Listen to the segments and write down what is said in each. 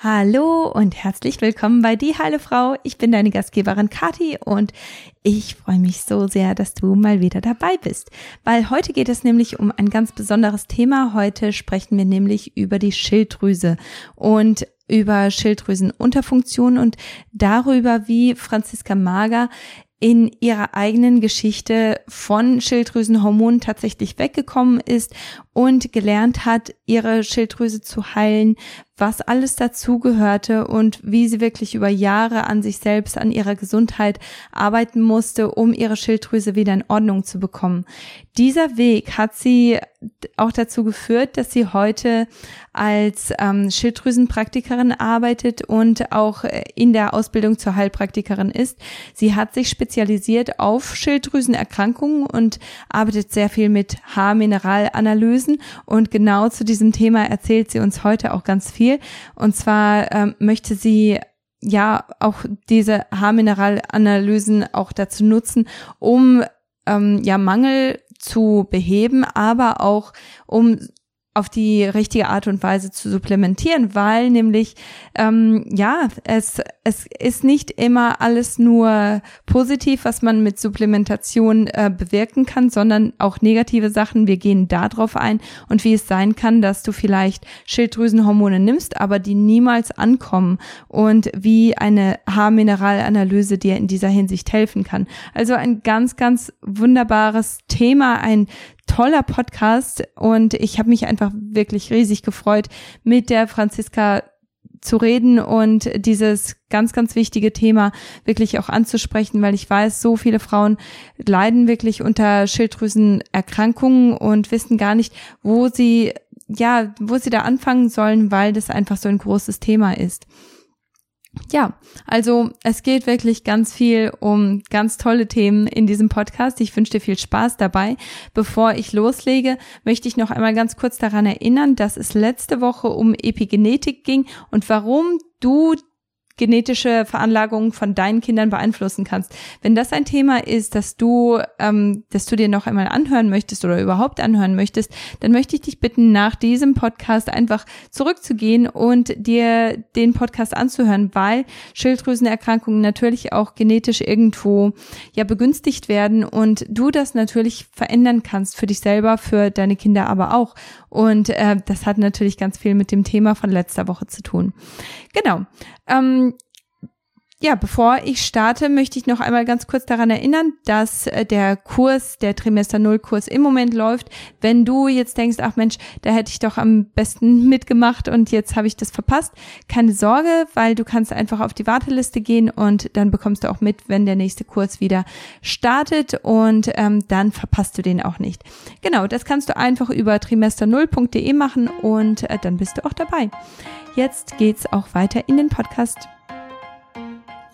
Hallo und herzlich willkommen bei Die Heile Frau. Ich bin deine Gastgeberin Kati und ich freue mich so sehr, dass du mal wieder dabei bist, weil heute geht es nämlich um ein ganz besonderes Thema. Heute sprechen wir nämlich über die Schilddrüse und über Schilddrüsenunterfunktion und darüber, wie Franziska Mager in ihrer eigenen Geschichte von Schilddrüsenhormonen tatsächlich weggekommen ist und gelernt hat, ihre Schilddrüse zu heilen, was alles dazugehörte und wie sie wirklich über Jahre an sich selbst, an ihrer Gesundheit arbeiten musste, um ihre Schilddrüse wieder in Ordnung zu bekommen. Dieser Weg hat sie auch dazu geführt, dass sie heute als ähm, Schilddrüsenpraktikerin arbeitet und auch in der Ausbildung zur Heilpraktikerin ist. Sie hat sich spezialisiert auf Schilddrüsenerkrankungen und arbeitet sehr viel mit Haarmineralanalysen und genau zu diesem Thema erzählt sie uns heute auch ganz viel viel. Und zwar ähm, möchte sie ja auch diese Haarmineralanalysen auch dazu nutzen, um ähm, ja Mangel zu beheben, aber auch um auf die richtige Art und Weise zu supplementieren, weil nämlich ähm, ja es es ist nicht immer alles nur positiv, was man mit Supplementation äh, bewirken kann, sondern auch negative Sachen. Wir gehen darauf ein und wie es sein kann, dass du vielleicht Schilddrüsenhormone nimmst, aber die niemals ankommen und wie eine Haarmineralanalyse dir in dieser Hinsicht helfen kann. Also ein ganz ganz wunderbares Thema, ein toller Podcast und ich habe mich einfach wirklich riesig gefreut, mit der Franziska zu reden und dieses ganz, ganz wichtige Thema wirklich auch anzusprechen, weil ich weiß, so viele Frauen leiden wirklich unter Schilddrüsenerkrankungen und wissen gar nicht, wo sie, ja, wo sie da anfangen sollen, weil das einfach so ein großes Thema ist. Ja, also es geht wirklich ganz viel um ganz tolle Themen in diesem Podcast. Ich wünsche dir viel Spaß dabei. Bevor ich loslege, möchte ich noch einmal ganz kurz daran erinnern, dass es letzte Woche um Epigenetik ging und warum du genetische Veranlagungen von deinen Kindern beeinflussen kannst. Wenn das ein Thema ist, dass du, ähm, dass du dir noch einmal anhören möchtest oder überhaupt anhören möchtest, dann möchte ich dich bitten, nach diesem Podcast einfach zurückzugehen und dir den Podcast anzuhören, weil Schilddrüsenerkrankungen natürlich auch genetisch irgendwo ja begünstigt werden und du das natürlich verändern kannst für dich selber, für deine Kinder aber auch. Und äh, das hat natürlich ganz viel mit dem Thema von letzter Woche zu tun. Genau. Ähm, ja, bevor ich starte, möchte ich noch einmal ganz kurz daran erinnern, dass äh, der Kurs, der Trimester Null Kurs im Moment läuft. Wenn du jetzt denkst, ach Mensch, da hätte ich doch am besten mitgemacht und jetzt habe ich das verpasst, keine Sorge, weil du kannst einfach auf die Warteliste gehen und dann bekommst du auch mit, wenn der nächste Kurs wieder startet und ähm, dann verpasst du den auch nicht. Genau, das kannst du einfach über trimester0.de machen und äh, dann bist du auch dabei. Jetzt geht's auch weiter in den Podcast.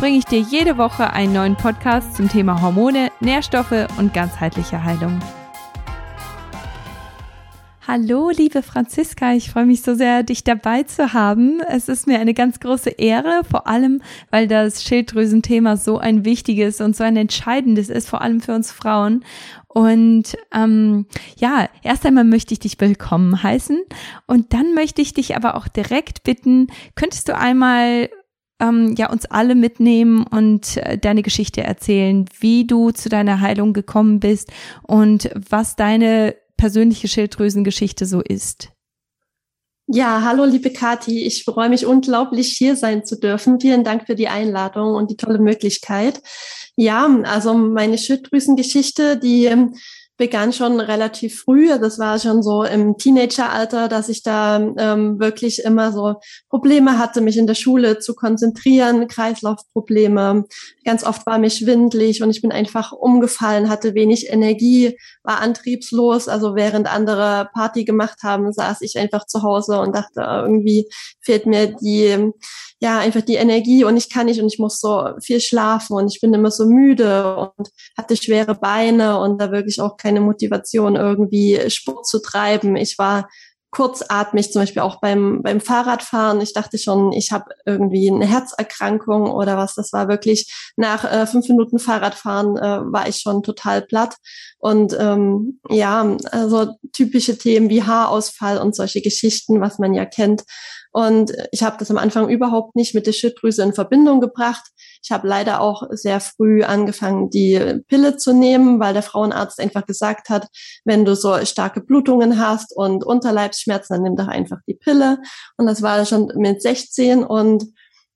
bringe ich dir jede Woche einen neuen Podcast zum Thema Hormone, Nährstoffe und ganzheitliche Heilung. Hallo, liebe Franziska, ich freue mich so sehr, dich dabei zu haben. Es ist mir eine ganz große Ehre, vor allem, weil das Schilddrüsenthema so ein wichtiges und so ein entscheidendes ist, vor allem für uns Frauen. Und ähm, ja, erst einmal möchte ich dich willkommen heißen und dann möchte ich dich aber auch direkt bitten, könntest du einmal ähm, ja uns alle mitnehmen und äh, deine Geschichte erzählen, wie du zu deiner Heilung gekommen bist und was deine persönliche Schilddrüsengeschichte so ist. Ja, hallo liebe Kathi, ich freue mich unglaublich hier sein zu dürfen. Vielen Dank für die Einladung und die tolle Möglichkeit. Ja, also meine Schilddrüsengeschichte, die begann schon relativ früh. Das war schon so im Teenageralter, dass ich da ähm, wirklich immer so Probleme hatte, mich in der Schule zu konzentrieren, Kreislaufprobleme. Ganz oft war mir schwindlig und ich bin einfach umgefallen, hatte wenig Energie, war antriebslos. Also während andere Party gemacht haben, saß ich einfach zu Hause und dachte, irgendwie fehlt mir die ja, einfach die Energie und ich kann nicht und ich muss so viel schlafen und ich bin immer so müde und hatte schwere Beine und da wirklich auch keine Motivation irgendwie Sport zu treiben. Ich war kurzatmig, zum Beispiel auch beim, beim Fahrradfahren. Ich dachte schon, ich habe irgendwie eine Herzerkrankung oder was. Das war wirklich nach äh, fünf Minuten Fahrradfahren äh, war ich schon total platt. Und ähm, ja, also typische Themen wie Haarausfall und solche Geschichten, was man ja kennt. Und ich habe das am Anfang überhaupt nicht mit der Schilddrüse in Verbindung gebracht. Ich habe leider auch sehr früh angefangen, die Pille zu nehmen, weil der Frauenarzt einfach gesagt hat, wenn du so starke Blutungen hast und Unterleibsschmerzen, dann nimm doch einfach die Pille. Und das war schon mit 16 und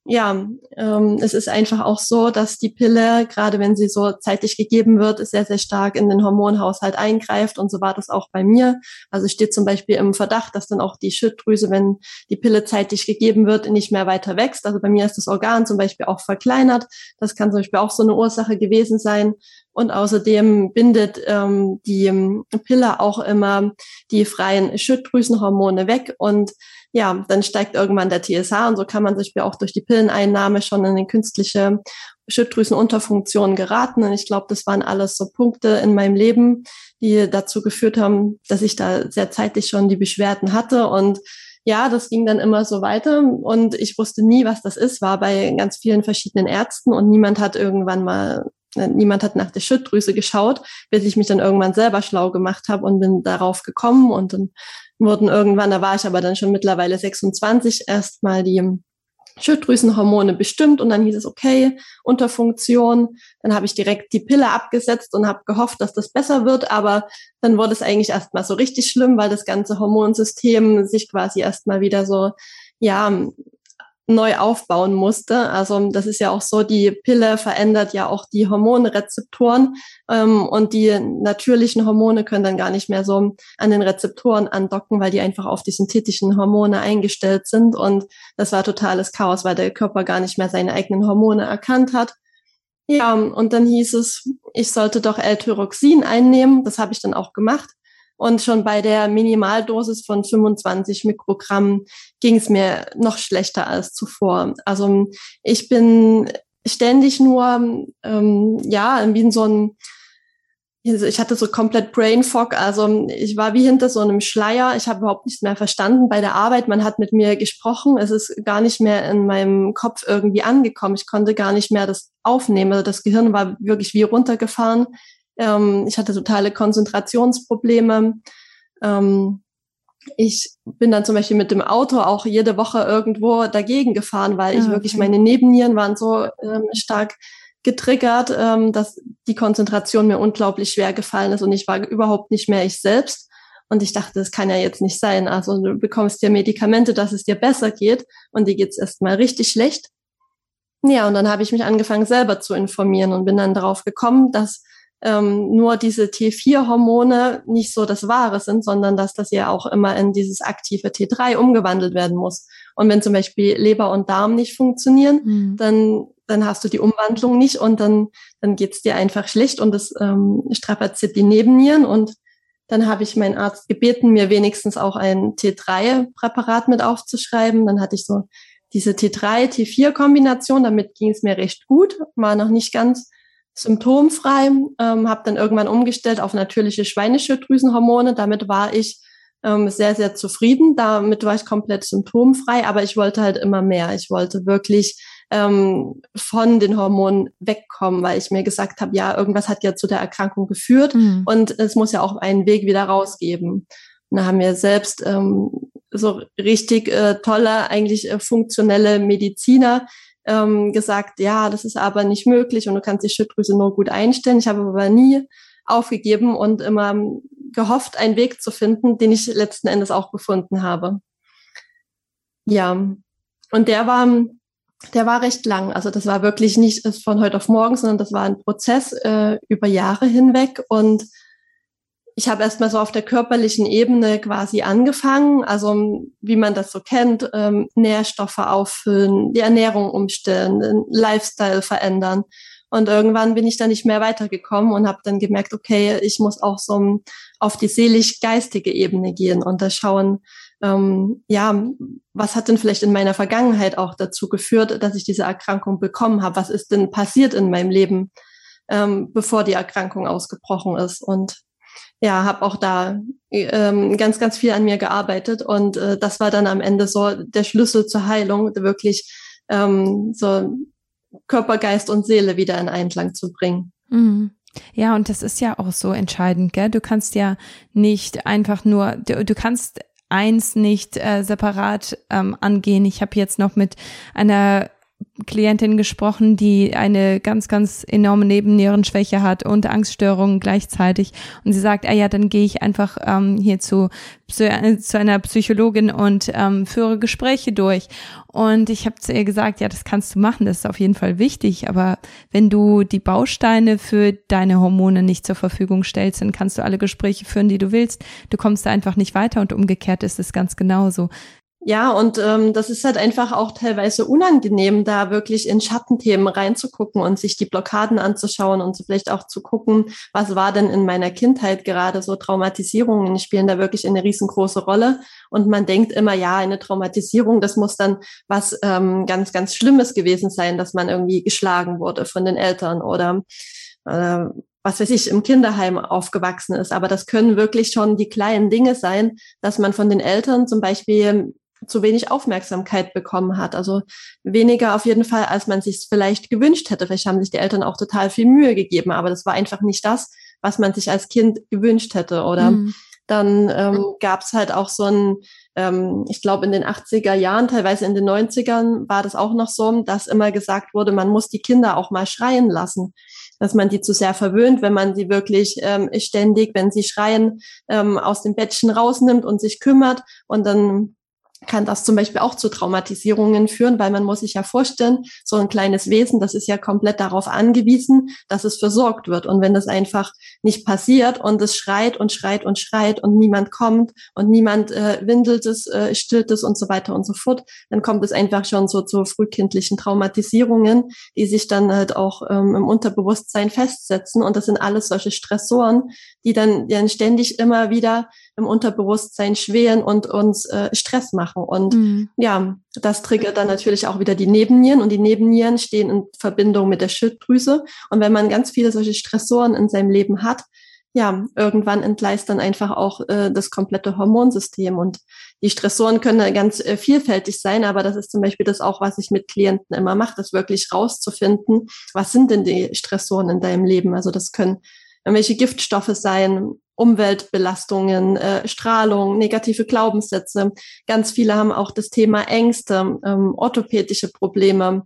ja, ähm, es ist einfach auch so, dass die Pille, gerade wenn sie so zeitlich gegeben wird, sehr, sehr stark in den Hormonhaushalt eingreift. Und so war das auch bei mir. Also steht zum Beispiel im Verdacht, dass dann auch die Schilddrüse, wenn die Pille zeitlich gegeben wird, nicht mehr weiter wächst. Also bei mir ist das Organ zum Beispiel auch verkleinert. Das kann zum Beispiel auch so eine Ursache gewesen sein. Und außerdem bindet ähm, die Pille auch immer die freien Schilddrüsenhormone weg. Und ja, dann steigt irgendwann der TSH und so kann man sich auch durch die Pilleneinnahme schon in eine künstliche Schilddrüsenunterfunktion geraten. Und ich glaube, das waren alles so Punkte in meinem Leben, die dazu geführt haben, dass ich da sehr zeitlich schon die Beschwerden hatte. Und ja, das ging dann immer so weiter. Und ich wusste nie, was das ist, war bei ganz vielen verschiedenen Ärzten. Und niemand hat irgendwann mal, niemand hat nach der Schilddrüse geschaut, bis ich mich dann irgendwann selber schlau gemacht habe und bin darauf gekommen und dann wurden irgendwann, da war ich aber dann schon mittlerweile 26, erstmal die Schilddrüsenhormone bestimmt und dann hieß es, okay, Unterfunktion. Dann habe ich direkt die Pille abgesetzt und habe gehofft, dass das besser wird, aber dann wurde es eigentlich erstmal so richtig schlimm, weil das ganze Hormonsystem sich quasi erstmal wieder so, ja, neu aufbauen musste. Also das ist ja auch so, die Pille verändert ja auch die Hormonrezeptoren ähm, und die natürlichen Hormone können dann gar nicht mehr so an den Rezeptoren andocken, weil die einfach auf die synthetischen Hormone eingestellt sind. Und das war totales Chaos, weil der Körper gar nicht mehr seine eigenen Hormone erkannt hat. Ja, und dann hieß es, ich sollte doch L-Tyroxin einnehmen. Das habe ich dann auch gemacht. Und schon bei der Minimaldosis von 25 Mikrogramm ging es mir noch schlechter als zuvor. Also ich bin ständig nur, ähm, ja, wie in so einem, also ich hatte so komplett Brain Fog, also ich war wie hinter so einem Schleier. Ich habe überhaupt nichts mehr verstanden bei der Arbeit. Man hat mit mir gesprochen. Es ist gar nicht mehr in meinem Kopf irgendwie angekommen. Ich konnte gar nicht mehr das aufnehmen. Also das Gehirn war wirklich wie runtergefahren. Ähm, ich hatte totale Konzentrationsprobleme. Ähm, ich bin dann zum Beispiel mit dem Auto auch jede Woche irgendwo dagegen gefahren, weil ich ah, wirklich, meine Nebennieren waren so ähm, stark getriggert, ähm, dass die Konzentration mir unglaublich schwer gefallen ist und ich war überhaupt nicht mehr ich selbst. Und ich dachte, das kann ja jetzt nicht sein. Also du bekommst ja Medikamente, dass es dir besser geht und dir geht's erstmal richtig schlecht. Ja, und dann habe ich mich angefangen, selber zu informieren und bin dann darauf gekommen, dass ähm, nur diese T4-Hormone nicht so das Wahre sind, sondern dass das ja auch immer in dieses aktive T3 umgewandelt werden muss. Und wenn zum Beispiel Leber und Darm nicht funktionieren, mhm. dann dann hast du die Umwandlung nicht und dann dann geht's dir einfach schlecht und das ähm, strapaziert die Nebennieren und dann habe ich meinen Arzt gebeten, mir wenigstens auch ein T3-Präparat mit aufzuschreiben. Dann hatte ich so diese T3, T4-Kombination, damit ging es mir recht gut, war noch nicht ganz symptomfrei, ähm, habe dann irgendwann umgestellt auf natürliche Schweineschilddrüsenhormone. Damit war ich ähm, sehr, sehr zufrieden. Damit war ich komplett symptomfrei, aber ich wollte halt immer mehr. Ich wollte wirklich ähm, von den Hormonen wegkommen, weil ich mir gesagt habe, ja, irgendwas hat ja zu der Erkrankung geführt mhm. und es muss ja auch einen Weg wieder rausgeben. Und da haben wir selbst ähm, so richtig äh, tolle, eigentlich äh, funktionelle Mediziner, ähm, gesagt, ja, das ist aber nicht möglich und du kannst die Schilddrüse nur gut einstellen. Ich habe aber nie aufgegeben und immer gehofft, einen Weg zu finden, den ich letzten Endes auch gefunden habe. Ja, und der war, der war recht lang. Also das war wirklich nicht von heute auf morgen, sondern das war ein Prozess äh, über Jahre hinweg und ich habe erstmal so auf der körperlichen Ebene quasi angefangen, also wie man das so kennt, ähm, Nährstoffe auffüllen, die Ernährung umstellen, den Lifestyle verändern. Und irgendwann bin ich dann nicht mehr weitergekommen und habe dann gemerkt, okay, ich muss auch so auf die seelisch-geistige Ebene gehen und da schauen, ähm, ja, was hat denn vielleicht in meiner Vergangenheit auch dazu geführt, dass ich diese Erkrankung bekommen habe? Was ist denn passiert in meinem Leben, ähm, bevor die Erkrankung ausgebrochen ist? Und ja, habe auch da ähm, ganz, ganz viel an mir gearbeitet und äh, das war dann am Ende so der Schlüssel zur Heilung, wirklich ähm, so Körper, Geist und Seele wieder in Einklang zu bringen. Mhm. Ja, und das ist ja auch so entscheidend, gell? Du kannst ja nicht einfach nur, du, du kannst eins nicht äh, separat ähm, angehen. Ich habe jetzt noch mit einer Klientin gesprochen, die eine ganz, ganz enorme Nebennierenschwäche hat und Angststörungen gleichzeitig. Und sie sagt, ah ja, dann gehe ich einfach ähm, hier zu, zu, zu einer Psychologin und ähm, führe Gespräche durch. Und ich habe zu ihr gesagt, ja, das kannst du machen, das ist auf jeden Fall wichtig. Aber wenn du die Bausteine für deine Hormone nicht zur Verfügung stellst, dann kannst du alle Gespräche führen, die du willst. Du kommst da einfach nicht weiter und umgekehrt ist es ganz genauso. Ja, und ähm, das ist halt einfach auch teilweise unangenehm, da wirklich in Schattenthemen reinzugucken und sich die Blockaden anzuschauen und so vielleicht auch zu gucken, was war denn in meiner Kindheit gerade so Traumatisierungen spielen da wirklich eine riesengroße Rolle. Und man denkt immer, ja, eine Traumatisierung, das muss dann was ähm, ganz, ganz Schlimmes gewesen sein, dass man irgendwie geschlagen wurde von den Eltern oder äh, was weiß ich, im Kinderheim aufgewachsen ist. Aber das können wirklich schon die kleinen Dinge sein, dass man von den Eltern zum Beispiel zu wenig Aufmerksamkeit bekommen hat. Also weniger auf jeden Fall, als man sich vielleicht gewünscht hätte. Vielleicht haben sich die Eltern auch total viel Mühe gegeben, aber das war einfach nicht das, was man sich als Kind gewünscht hätte. Oder mhm. dann ähm, gab es halt auch so ein, ähm, ich glaube in den 80er Jahren, teilweise in den 90ern war das auch noch so, dass immer gesagt wurde, man muss die Kinder auch mal schreien lassen dass man die zu sehr verwöhnt, wenn man sie wirklich ähm, ständig, wenn sie schreien, ähm, aus dem Bettchen rausnimmt und sich kümmert und dann kann das zum Beispiel auch zu Traumatisierungen führen, weil man muss sich ja vorstellen, so ein kleines Wesen, das ist ja komplett darauf angewiesen, dass es versorgt wird. Und wenn das einfach nicht passiert und es schreit und schreit und schreit und niemand kommt und niemand äh, windelt es, äh, stillt es und so weiter und so fort, dann kommt es einfach schon so zu frühkindlichen Traumatisierungen, die sich dann halt auch ähm, im Unterbewusstsein festsetzen. Und das sind alles solche Stressoren, die dann, die dann ständig immer wieder im Unterbewusstsein schwelen und uns äh, Stress machen. Und mhm. ja, das triggert dann natürlich auch wieder die Nebennieren und die Nebennieren stehen in Verbindung mit der Schilddrüse. Und wenn man ganz viele solche Stressoren in seinem Leben hat, ja, irgendwann entgleist dann einfach auch äh, das komplette Hormonsystem. Und die Stressoren können ganz äh, vielfältig sein, aber das ist zum Beispiel das auch, was ich mit Klienten immer mache, das wirklich rauszufinden, was sind denn die Stressoren in deinem Leben? Also das können welche Giftstoffe sein, Umweltbelastungen, äh, Strahlung, negative Glaubenssätze. Ganz viele haben auch das Thema Ängste, ähm, orthopädische Probleme.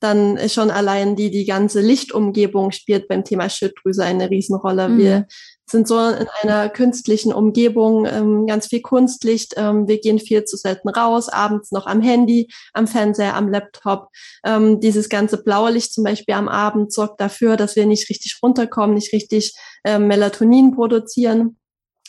Dann schon allein die, die ganze Lichtumgebung spielt beim Thema Schilddrüse eine Riesenrolle. Mhm. Wir sind so in einer künstlichen Umgebung, ähm, ganz viel Kunstlicht. Ähm, wir gehen viel zu selten raus, abends noch am Handy, am Fernseher, am Laptop. Ähm, dieses ganze blaue Licht zum Beispiel am Abend sorgt dafür, dass wir nicht richtig runterkommen, nicht richtig ähm, Melatonin produzieren.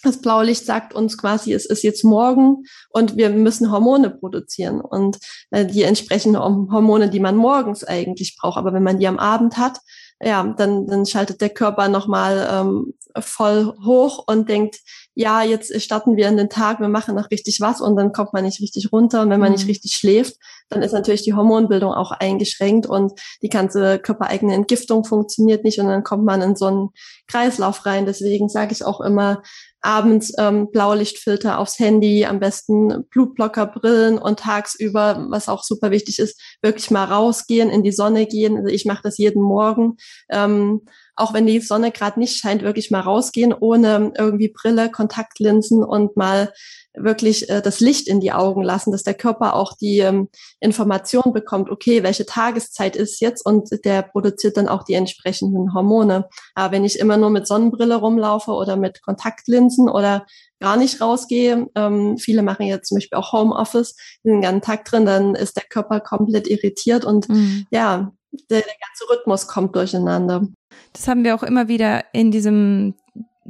Das blaue Licht sagt uns quasi, es ist jetzt morgen und wir müssen Hormone produzieren und äh, die entsprechenden Hormone, die man morgens eigentlich braucht. Aber wenn man die am Abend hat, ja, dann, dann schaltet der Körper nochmal ähm, voll hoch und denkt, ja, jetzt starten wir in den Tag, wir machen noch richtig was und dann kommt man nicht richtig runter. Und wenn man mhm. nicht richtig schläft, dann ist natürlich die Hormonbildung auch eingeschränkt und die ganze körpereigene Entgiftung funktioniert nicht und dann kommt man in so einen Kreislauf rein. Deswegen sage ich auch immer, abends ähm, Blaulichtfilter aufs Handy, am besten Blutblockerbrillen und tagsüber, was auch super wichtig ist, wirklich mal rausgehen, in die Sonne gehen. Also ich mache das jeden Morgen. Ähm, auch wenn die Sonne gerade nicht scheint, wirklich mal rausgehen, ohne irgendwie Brille, Kontaktlinsen und mal wirklich äh, das Licht in die Augen lassen, dass der Körper auch die ähm, Information bekommt, okay, welche Tageszeit ist jetzt und der produziert dann auch die entsprechenden Hormone. Aber wenn ich immer nur mit Sonnenbrille rumlaufe oder mit Kontaktlinsen oder gar nicht rausgehe, ähm, viele machen jetzt zum Beispiel auch Homeoffice, den ganzen Tag drin, dann ist der Körper komplett irritiert und mhm. ja, der, der ganze Rhythmus kommt durcheinander. Das haben wir auch immer wieder in diesem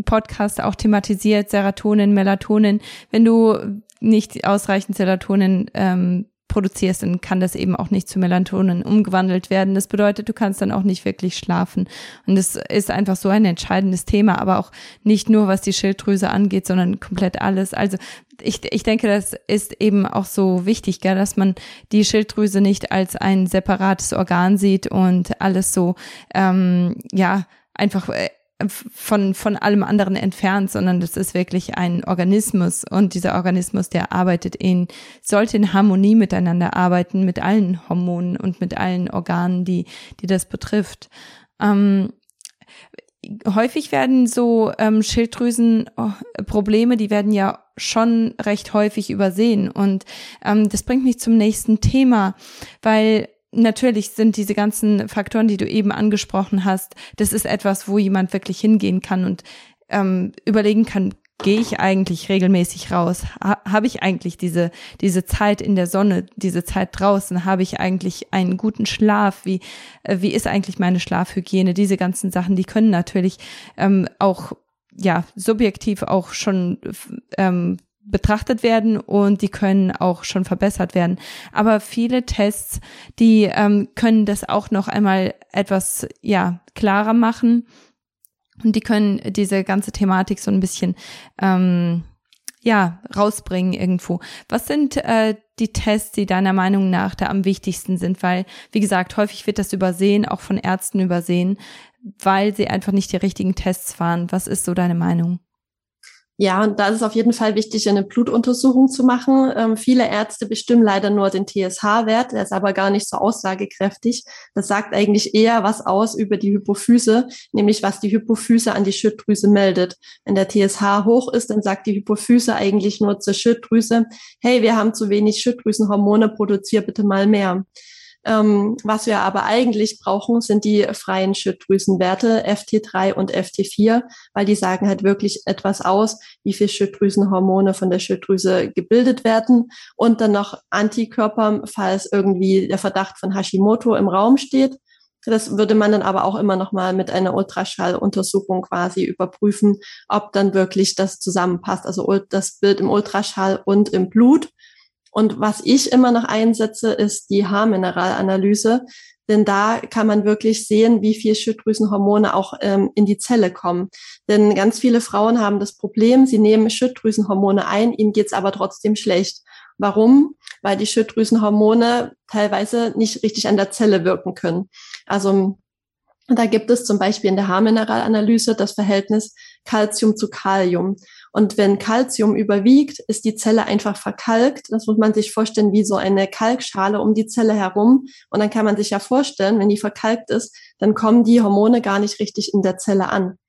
Podcast auch thematisiert, Serotonin, Melatonin. Wenn du nicht ausreichend Serotonin ähm, produzierst, dann kann das eben auch nicht zu Melatonin umgewandelt werden. Das bedeutet, du kannst dann auch nicht wirklich schlafen. Und das ist einfach so ein entscheidendes Thema, aber auch nicht nur, was die Schilddrüse angeht, sondern komplett alles. Also ich, ich denke, das ist eben auch so wichtig, gell, dass man die Schilddrüse nicht als ein separates Organ sieht und alles so, ähm, ja, einfach äh, von, von allem anderen entfernt, sondern das ist wirklich ein Organismus und dieser Organismus, der arbeitet in, sollte in Harmonie miteinander arbeiten, mit allen Hormonen und mit allen Organen, die, die das betrifft. Ähm, häufig werden so ähm, Schilddrüsenprobleme, die werden ja schon recht häufig übersehen. Und ähm, das bringt mich zum nächsten Thema, weil natürlich sind diese ganzen Faktoren, die du eben angesprochen hast, das ist etwas, wo jemand wirklich hingehen kann und ähm, überlegen kann, gehe ich eigentlich regelmäßig raus? Ha habe ich eigentlich diese, diese Zeit in der Sonne, diese Zeit draußen? Habe ich eigentlich einen guten Schlaf? Wie, äh, wie ist eigentlich meine Schlafhygiene? Diese ganzen Sachen, die können natürlich ähm, auch ja subjektiv auch schon ähm, betrachtet werden und die können auch schon verbessert werden. Aber viele Tests, die ähm, können das auch noch einmal etwas ja klarer machen und die können diese ganze Thematik so ein bisschen ähm, ja rausbringen irgendwo. Was sind äh, die Tests, die deiner Meinung nach da am wichtigsten sind? Weil wie gesagt, häufig wird das übersehen, auch von Ärzten übersehen, weil sie einfach nicht die richtigen Tests fahren. Was ist so deine Meinung? Ja, und da ist es auf jeden Fall wichtig, eine Blutuntersuchung zu machen. Ähm, viele Ärzte bestimmen leider nur den TSH-Wert, der ist aber gar nicht so aussagekräftig. Das sagt eigentlich eher was aus über die Hypophyse, nämlich was die Hypophyse an die Schilddrüse meldet. Wenn der TSH hoch ist, dann sagt die Hypophyse eigentlich nur zur Schilddrüse, hey, wir haben zu wenig Schilddrüsenhormone, produzier bitte mal mehr. Ähm, was wir aber eigentlich brauchen, sind die freien Schilddrüsenwerte FT3 und FT4, weil die sagen halt wirklich etwas aus, wie viel Schilddrüsenhormone von der Schilddrüse gebildet werden und dann noch Antikörper, falls irgendwie der Verdacht von Hashimoto im Raum steht. Das würde man dann aber auch immer noch mal mit einer Ultraschalluntersuchung quasi überprüfen, ob dann wirklich das zusammenpasst. Also das Bild im Ultraschall und im Blut. Und was ich immer noch einsetze, ist die Haarmineralanalyse. Denn da kann man wirklich sehen, wie viel Schilddrüsenhormone auch ähm, in die Zelle kommen. Denn ganz viele Frauen haben das Problem, sie nehmen Schilddrüsenhormone ein, ihnen geht's aber trotzdem schlecht. Warum? Weil die Schilddrüsenhormone teilweise nicht richtig an der Zelle wirken können. Also da gibt es zum Beispiel in der Haarmineralanalyse das Verhältnis Calcium zu Kalium. Und wenn Calcium überwiegt, ist die Zelle einfach verkalkt. Das muss man sich vorstellen wie so eine Kalkschale um die Zelle herum. Und dann kann man sich ja vorstellen, wenn die verkalkt ist, dann kommen die Hormone gar nicht richtig in der Zelle an.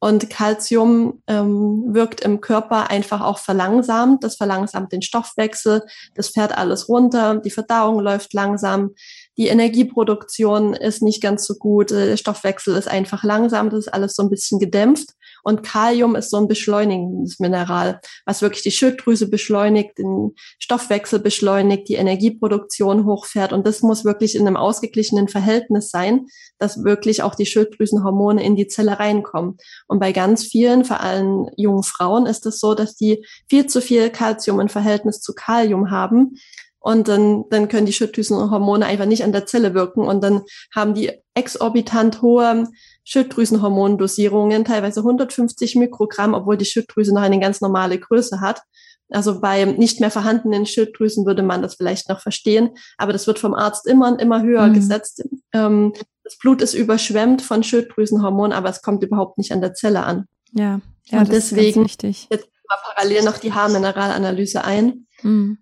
Und Calcium ähm, wirkt im Körper einfach auch verlangsamt. Das verlangsamt den Stoffwechsel, das fährt alles runter, die Verdauung läuft langsam, die Energieproduktion ist nicht ganz so gut, der Stoffwechsel ist einfach langsam, das ist alles so ein bisschen gedämpft. Und Kalium ist so ein beschleunigendes Mineral, was wirklich die Schilddrüse beschleunigt, den Stoffwechsel beschleunigt, die Energieproduktion hochfährt. Und das muss wirklich in einem ausgeglichenen Verhältnis sein, dass wirklich auch die Schilddrüsenhormone in die Zelle reinkommen. Und bei ganz vielen, vor allem jungen Frauen, ist es so, dass die viel zu viel Kalzium im Verhältnis zu Kalium haben. Und dann, dann können die Schilddrüsenhormone einfach nicht an der Zelle wirken. Und dann haben die exorbitant hohe Schilddrüsenhormondosierungen, teilweise 150 Mikrogramm, obwohl die Schilddrüse noch eine ganz normale Größe hat. Also bei nicht mehr vorhandenen Schilddrüsen würde man das vielleicht noch verstehen, aber das wird vom Arzt immer und immer höher mhm. gesetzt. Ähm, das Blut ist überschwemmt von Schilddrüsenhormonen, aber es kommt überhaupt nicht an der Zelle an. Ja, ja und deswegen jetzt mal parallel noch die Haarmineralanalyse ein. Mhm.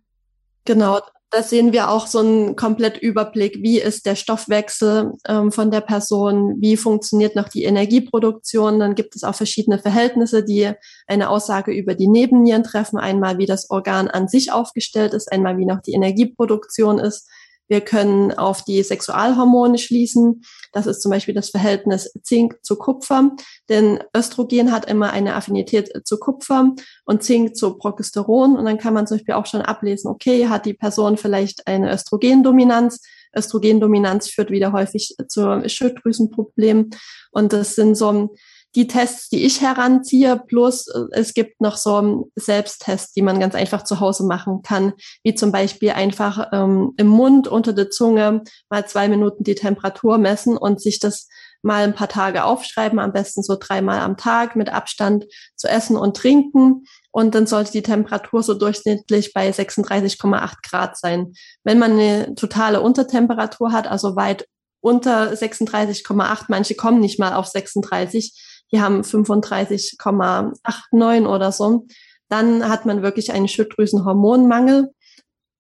Genau, da sehen wir auch so einen komplett Überblick, wie ist der Stoffwechsel ähm, von der Person, wie funktioniert noch die Energieproduktion. Dann gibt es auch verschiedene Verhältnisse, die eine Aussage über die Nebennieren treffen. Einmal, wie das Organ an sich aufgestellt ist, einmal, wie noch die Energieproduktion ist. Wir können auf die Sexualhormone schließen. Das ist zum Beispiel das Verhältnis Zink zu Kupfer. Denn Östrogen hat immer eine Affinität zu Kupfer und Zink zu Progesteron. Und dann kann man zum Beispiel auch schon ablesen, okay, hat die Person vielleicht eine Östrogendominanz? Östrogendominanz führt wieder häufig zu Schilddrüsenproblemen. Und das sind so die Tests, die ich heranziehe, plus äh, es gibt noch so Selbsttests, die man ganz einfach zu Hause machen kann, wie zum Beispiel einfach ähm, im Mund unter der Zunge mal zwei Minuten die Temperatur messen und sich das mal ein paar Tage aufschreiben, am besten so dreimal am Tag mit Abstand zu essen und trinken. Und dann sollte die Temperatur so durchschnittlich bei 36,8 Grad sein. Wenn man eine totale Untertemperatur hat, also weit unter 36,8, manche kommen nicht mal auf 36, die haben 35,89 oder so, dann hat man wirklich einen Schilddrüsenhormonmangel.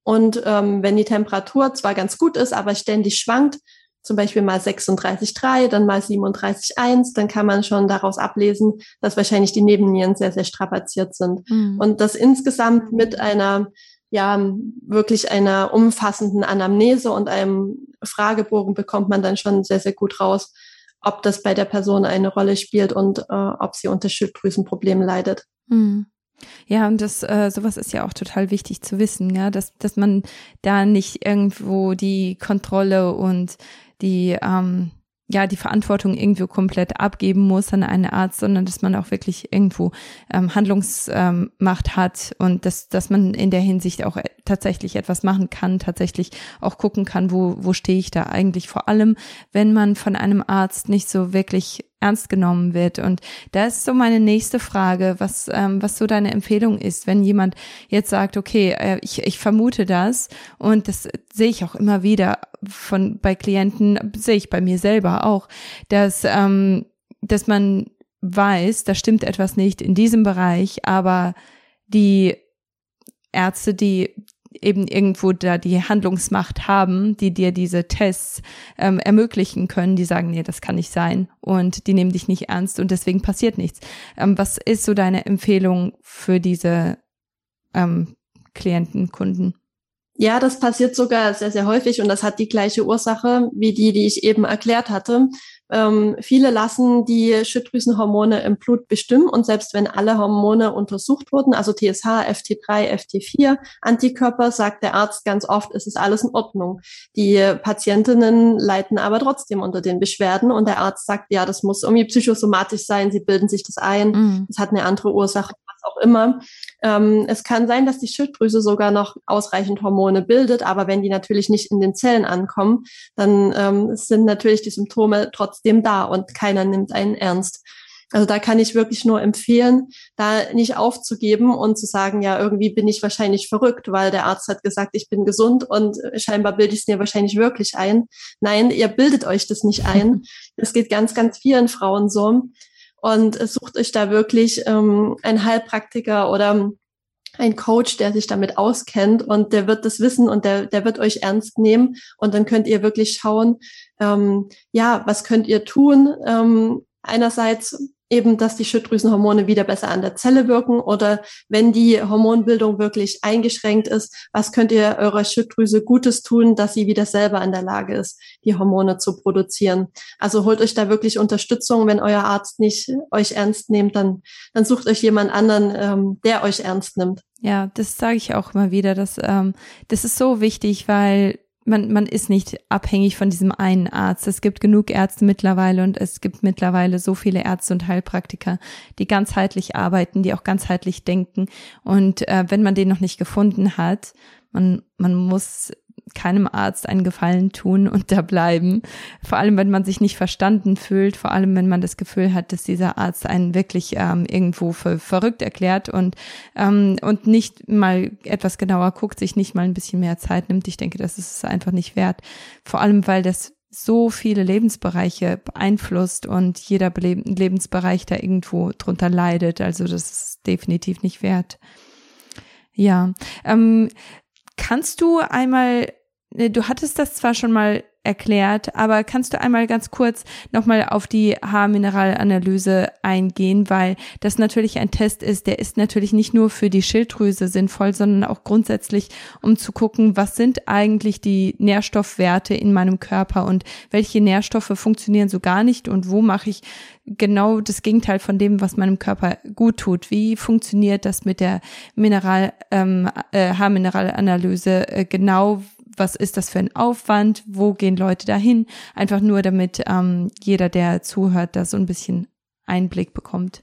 Und ähm, wenn die Temperatur zwar ganz gut ist, aber ständig schwankt, zum Beispiel mal 36,3, dann mal 37,1, dann kann man schon daraus ablesen, dass wahrscheinlich die Nebennieren sehr, sehr strapaziert sind. Mhm. Und das insgesamt mit einer, ja, wirklich einer umfassenden Anamnese und einem Fragebogen bekommt man dann schon sehr, sehr gut raus, ob das bei der Person eine Rolle spielt und äh, ob sie unter Schilddrüsenproblemen leidet. Mhm. Ja, und das äh, sowas ist ja auch total wichtig zu wissen, ja, dass dass man da nicht irgendwo die Kontrolle und die ähm, ja die Verantwortung irgendwo komplett abgeben muss an einen Arzt, sondern dass man auch wirklich irgendwo ähm, Handlungsmacht ähm, hat und dass dass man in der Hinsicht auch äh, tatsächlich etwas machen kann, tatsächlich auch gucken kann, wo wo stehe ich da eigentlich vor allem, wenn man von einem Arzt nicht so wirklich ernst genommen wird. Und da ist so meine nächste Frage, was, ähm, was so deine Empfehlung ist, wenn jemand jetzt sagt, okay, äh, ich, ich vermute das und das sehe ich auch immer wieder von bei Klienten, sehe ich bei mir selber auch, dass, ähm, dass man weiß, da stimmt etwas nicht in diesem Bereich, aber die Ärzte, die eben irgendwo da die Handlungsmacht haben, die dir diese Tests ähm, ermöglichen können, die sagen, nee, das kann nicht sein und die nehmen dich nicht ernst und deswegen passiert nichts. Ähm, was ist so deine Empfehlung für diese ähm, Klienten, Kunden? Ja, das passiert sogar sehr, sehr häufig und das hat die gleiche Ursache wie die, die ich eben erklärt hatte. Ähm, viele lassen die Schilddrüsenhormone im Blut bestimmen und selbst wenn alle Hormone untersucht wurden, also TSH, FT3, FT4, Antikörper, sagt der Arzt ganz oft, es ist alles in Ordnung. Die Patientinnen leiden aber trotzdem unter den Beschwerden und der Arzt sagt, ja, das muss irgendwie psychosomatisch sein, sie bilden sich das ein, mhm. es hat eine andere Ursache, auch immer. Ähm, es kann sein, dass die Schilddrüse sogar noch ausreichend Hormone bildet, aber wenn die natürlich nicht in den Zellen ankommen, dann ähm, sind natürlich die Symptome trotzdem da und keiner nimmt einen ernst. Also da kann ich wirklich nur empfehlen, da nicht aufzugeben und zu sagen, ja, irgendwie bin ich wahrscheinlich verrückt, weil der Arzt hat gesagt, ich bin gesund und scheinbar bilde ich es mir wahrscheinlich wirklich ein. Nein, ihr bildet euch das nicht ein. Es geht ganz, ganz vielen Frauen so und sucht euch da wirklich ähm, ein Heilpraktiker oder ein Coach, der sich damit auskennt und der wird das wissen und der, der wird euch ernst nehmen und dann könnt ihr wirklich schauen, ähm, ja, was könnt ihr tun? Ähm, einerseits eben, dass die Schilddrüsenhormone wieder besser an der Zelle wirken oder wenn die Hormonbildung wirklich eingeschränkt ist, was könnt ihr eurer Schilddrüse Gutes tun, dass sie wieder selber in der Lage ist, die Hormone zu produzieren. Also holt euch da wirklich Unterstützung, wenn euer Arzt nicht euch ernst nimmt, dann, dann sucht euch jemand anderen, ähm, der euch ernst nimmt. Ja, das sage ich auch immer wieder, dass ähm, das ist so wichtig, weil man, man ist nicht abhängig von diesem einen Arzt. Es gibt genug Ärzte mittlerweile und es gibt mittlerweile so viele Ärzte und Heilpraktiker, die ganzheitlich arbeiten, die auch ganzheitlich denken. Und äh, wenn man den noch nicht gefunden hat, man, man muss keinem Arzt einen Gefallen tun und da bleiben. Vor allem, wenn man sich nicht verstanden fühlt, vor allem, wenn man das Gefühl hat, dass dieser Arzt einen wirklich ähm, irgendwo für verrückt erklärt und, ähm, und nicht mal etwas genauer guckt, sich nicht mal ein bisschen mehr Zeit nimmt. Ich denke, das ist es einfach nicht wert. Vor allem, weil das so viele Lebensbereiche beeinflusst und jeder Lebensbereich da irgendwo drunter leidet. Also das ist definitiv nicht wert. Ja, ähm, Kannst du einmal, ne, du hattest das zwar schon mal erklärt, aber kannst du einmal ganz kurz nochmal auf die Haarmineralanalyse eingehen, weil das natürlich ein Test ist, der ist natürlich nicht nur für die Schilddrüse sinnvoll, sondern auch grundsätzlich, um zu gucken, was sind eigentlich die Nährstoffwerte in meinem Körper und welche Nährstoffe funktionieren so gar nicht und wo mache ich genau das Gegenteil von dem, was meinem Körper gut tut. Wie funktioniert das mit der Mineral, ähm, äh, Haarmineralanalyse äh, genau? Was ist das für ein Aufwand, wo gehen Leute dahin, einfach nur damit ähm, jeder, der zuhört, da so ein bisschen Einblick bekommt.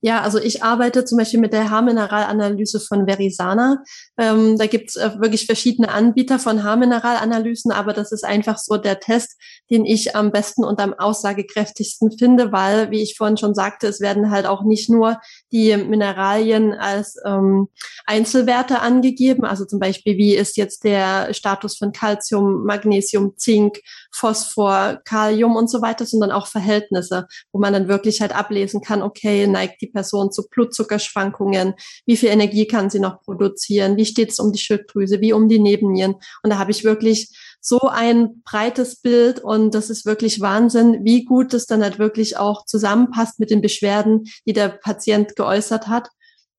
Ja, also ich arbeite zum Beispiel mit der Haarmineralanalyse von Verisana. Ähm, da gibt's äh, wirklich verschiedene Anbieter von Haarmineralanalysen, aber das ist einfach so der Test, den ich am besten und am aussagekräftigsten finde, weil, wie ich vorhin schon sagte, es werden halt auch nicht nur die Mineralien als ähm, Einzelwerte angegeben, also zum Beispiel, wie ist jetzt der Status von Calcium, Magnesium, Zink, Phosphor, Kalium und so weiter, sondern auch Verhältnisse, wo man dann wirklich halt ablesen kann, okay, neigt die Person zu Blutzuckerschwankungen, wie viel Energie kann sie noch produzieren, wie steht es um die Schilddrüse, wie um die Nebennieren. Und da habe ich wirklich so ein breites Bild und das ist wirklich Wahnsinn, wie gut es dann halt wirklich auch zusammenpasst mit den Beschwerden, die der Patient geäußert hat.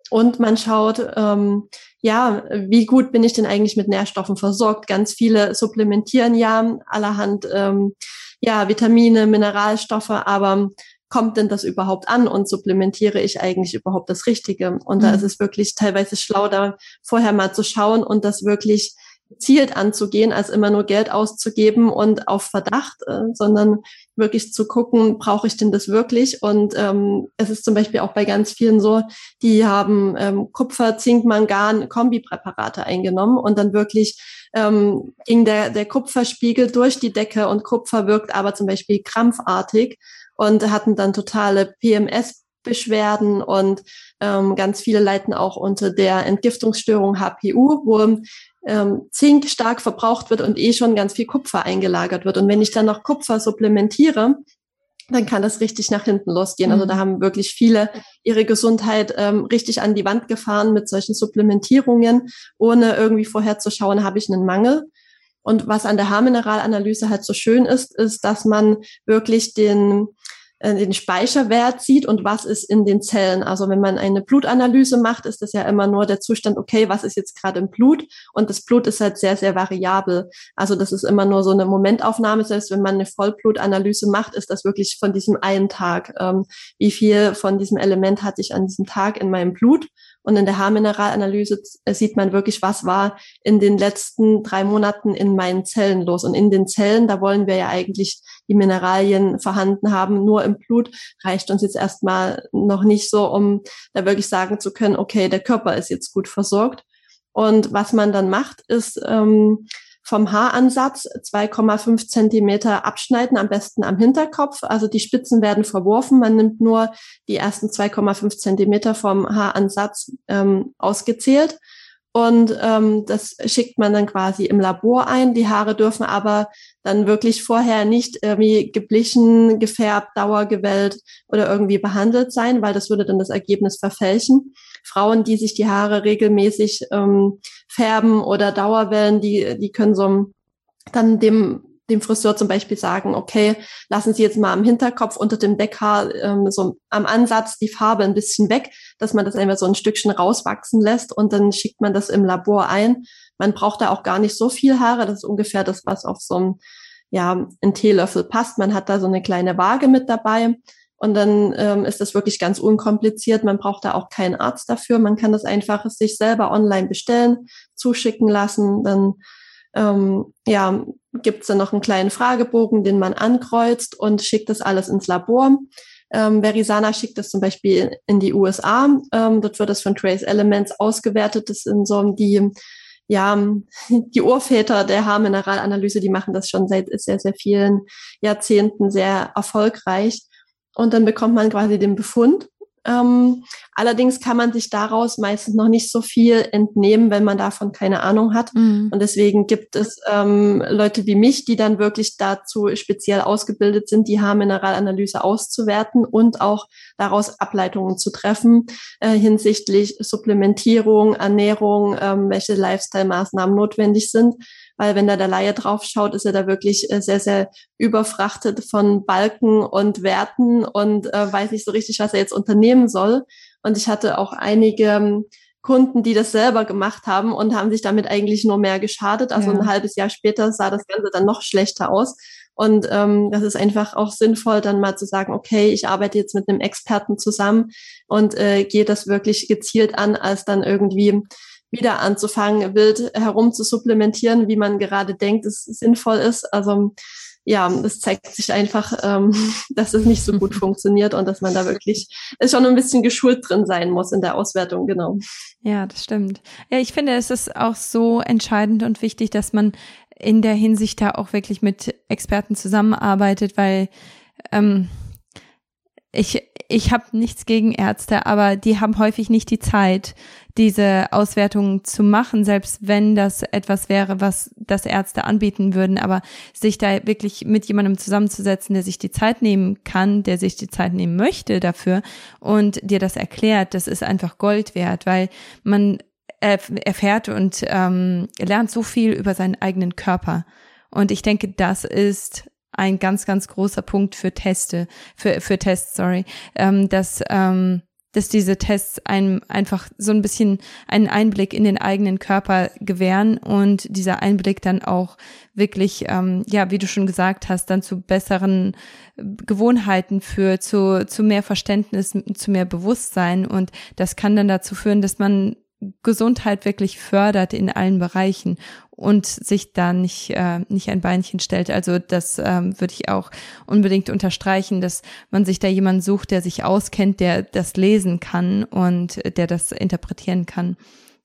Und man schaut, ähm, ja, wie gut bin ich denn eigentlich mit Nährstoffen versorgt? Ganz viele supplementieren ja allerhand, ähm, ja, Vitamine, Mineralstoffe, aber kommt denn das überhaupt an und supplementiere ich eigentlich überhaupt das Richtige? Und mhm. da ist es wirklich teilweise schlau, da vorher mal zu schauen und das wirklich gezielt anzugehen, als immer nur Geld auszugeben und auf Verdacht, äh, sondern wirklich zu gucken, brauche ich denn das wirklich? Und ähm, es ist zum Beispiel auch bei ganz vielen so, die haben ähm, Kupfer, Zink, Mangan, Kombipräparate eingenommen und dann wirklich ähm, ging der, der Kupferspiegel durch die Decke und Kupfer wirkt aber zum Beispiel krampfartig und hatten dann totale PMS Beschwerden und ähm, ganz viele leiden auch unter der Entgiftungsstörung HPU, wo ähm, Zink stark verbraucht wird und eh schon ganz viel Kupfer eingelagert wird. Und wenn ich dann noch Kupfer supplementiere, dann kann das richtig nach hinten losgehen. Also da mhm. haben wirklich viele ihre Gesundheit ähm, richtig an die Wand gefahren mit solchen Supplementierungen, ohne irgendwie vorher zu schauen, habe ich einen Mangel. Und was an der Haarmineralanalyse halt so schön ist, ist, dass man wirklich den den Speicherwert sieht und was ist in den Zellen. Also wenn man eine Blutanalyse macht, ist das ja immer nur der Zustand, okay, was ist jetzt gerade im Blut? Und das Blut ist halt sehr, sehr variabel. Also das ist immer nur so eine Momentaufnahme. Selbst wenn man eine Vollblutanalyse macht, ist das wirklich von diesem einen Tag. Ähm, wie viel von diesem Element hatte ich an diesem Tag in meinem Blut? Und in der Haarmineralanalyse äh, sieht man wirklich, was war in den letzten drei Monaten in meinen Zellen los. Und in den Zellen, da wollen wir ja eigentlich die Mineralien vorhanden haben. Nur im Blut reicht uns jetzt erstmal noch nicht so, um da wirklich sagen zu können, okay, der Körper ist jetzt gut versorgt. Und was man dann macht, ist ähm, vom Haaransatz 2,5 Zentimeter abschneiden, am besten am Hinterkopf. Also die Spitzen werden verworfen. Man nimmt nur die ersten 2,5 Zentimeter vom Haaransatz ähm, ausgezählt. Und ähm, das schickt man dann quasi im Labor ein. Die Haare dürfen aber dann wirklich vorher nicht irgendwie geblichen, gefärbt, dauergewellt oder irgendwie behandelt sein, weil das würde dann das Ergebnis verfälschen. Frauen, die sich die Haare regelmäßig ähm, färben oder Dauerwellen, die, die können so dann dem dem Friseur zum Beispiel sagen, okay, lassen Sie jetzt mal am Hinterkopf unter dem Deckhaar ähm, so am Ansatz die Farbe ein bisschen weg, dass man das einfach so ein Stückchen rauswachsen lässt und dann schickt man das im Labor ein. Man braucht da auch gar nicht so viel Haare, das ist ungefähr das, was auf so einem, ja, ein Teelöffel passt. Man hat da so eine kleine Waage mit dabei und dann ähm, ist das wirklich ganz unkompliziert. Man braucht da auch keinen Arzt dafür. Man kann das einfach sich selber online bestellen, zuschicken lassen. Dann ähm, ja, gibt es dann noch einen kleinen Fragebogen, den man ankreuzt und schickt das alles ins Labor. Ähm, Verisana schickt das zum Beispiel in die USA. Ähm, dort wird das von Trace Elements ausgewertet. Das sind so die ja, die Urväter der Haarmineralanalyse, die machen das schon seit sehr, sehr vielen Jahrzehnten sehr erfolgreich und dann bekommt man quasi den Befund. Ähm, allerdings kann man sich daraus meistens noch nicht so viel entnehmen, wenn man davon keine Ahnung hat. Mhm. Und deswegen gibt es ähm, Leute wie mich, die dann wirklich dazu speziell ausgebildet sind, die Haarmineralanalyse auszuwerten und auch daraus Ableitungen zu treffen äh, hinsichtlich Supplementierung, Ernährung, ähm, welche Lifestyle-Maßnahmen notwendig sind weil wenn da der Laie drauf schaut, ist er da wirklich äh, sehr, sehr überfrachtet von Balken und Werten und äh, weiß nicht so richtig, was er jetzt unternehmen soll. Und ich hatte auch einige ähm, Kunden, die das selber gemacht haben und haben sich damit eigentlich nur mehr geschadet. Also ja. ein halbes Jahr später sah das Ganze dann noch schlechter aus. Und ähm, das ist einfach auch sinnvoll, dann mal zu sagen, okay, ich arbeite jetzt mit einem Experten zusammen und äh, gehe das wirklich gezielt an, als dann irgendwie wieder anzufangen, wild herum zu supplementieren, wie man gerade denkt, es sinnvoll ist. Also ja, es zeigt sich einfach, ähm, dass es nicht so gut funktioniert und dass man da wirklich ist schon ein bisschen geschult drin sein muss in der Auswertung, genau. Ja, das stimmt. Ja, ich finde, es ist auch so entscheidend und wichtig, dass man in der Hinsicht da auch wirklich mit Experten zusammenarbeitet, weil ähm, ich, ich habe nichts gegen Ärzte, aber die haben häufig nicht die Zeit, diese Auswertungen zu machen, selbst wenn das etwas wäre, was das Ärzte anbieten würden. Aber sich da wirklich mit jemandem zusammenzusetzen, der sich die Zeit nehmen kann, der sich die Zeit nehmen möchte dafür und dir das erklärt, das ist einfach Gold wert, weil man erfährt und ähm, lernt so viel über seinen eigenen Körper. Und ich denke, das ist ein ganz, ganz großer Punkt für Teste, für, für Tests, sorry, ähm, dass, ähm, dass diese Tests einem einfach so ein bisschen einen Einblick in den eigenen Körper gewähren und dieser Einblick dann auch wirklich, ähm, ja, wie du schon gesagt hast, dann zu besseren Gewohnheiten führt, zu, zu mehr Verständnis, zu mehr Bewusstsein. Und das kann dann dazu führen, dass man Gesundheit wirklich fördert in allen Bereichen und sich da nicht, äh, nicht ein Beinchen stellt. Also das ähm, würde ich auch unbedingt unterstreichen, dass man sich da jemanden sucht, der sich auskennt, der das lesen kann und der das interpretieren kann.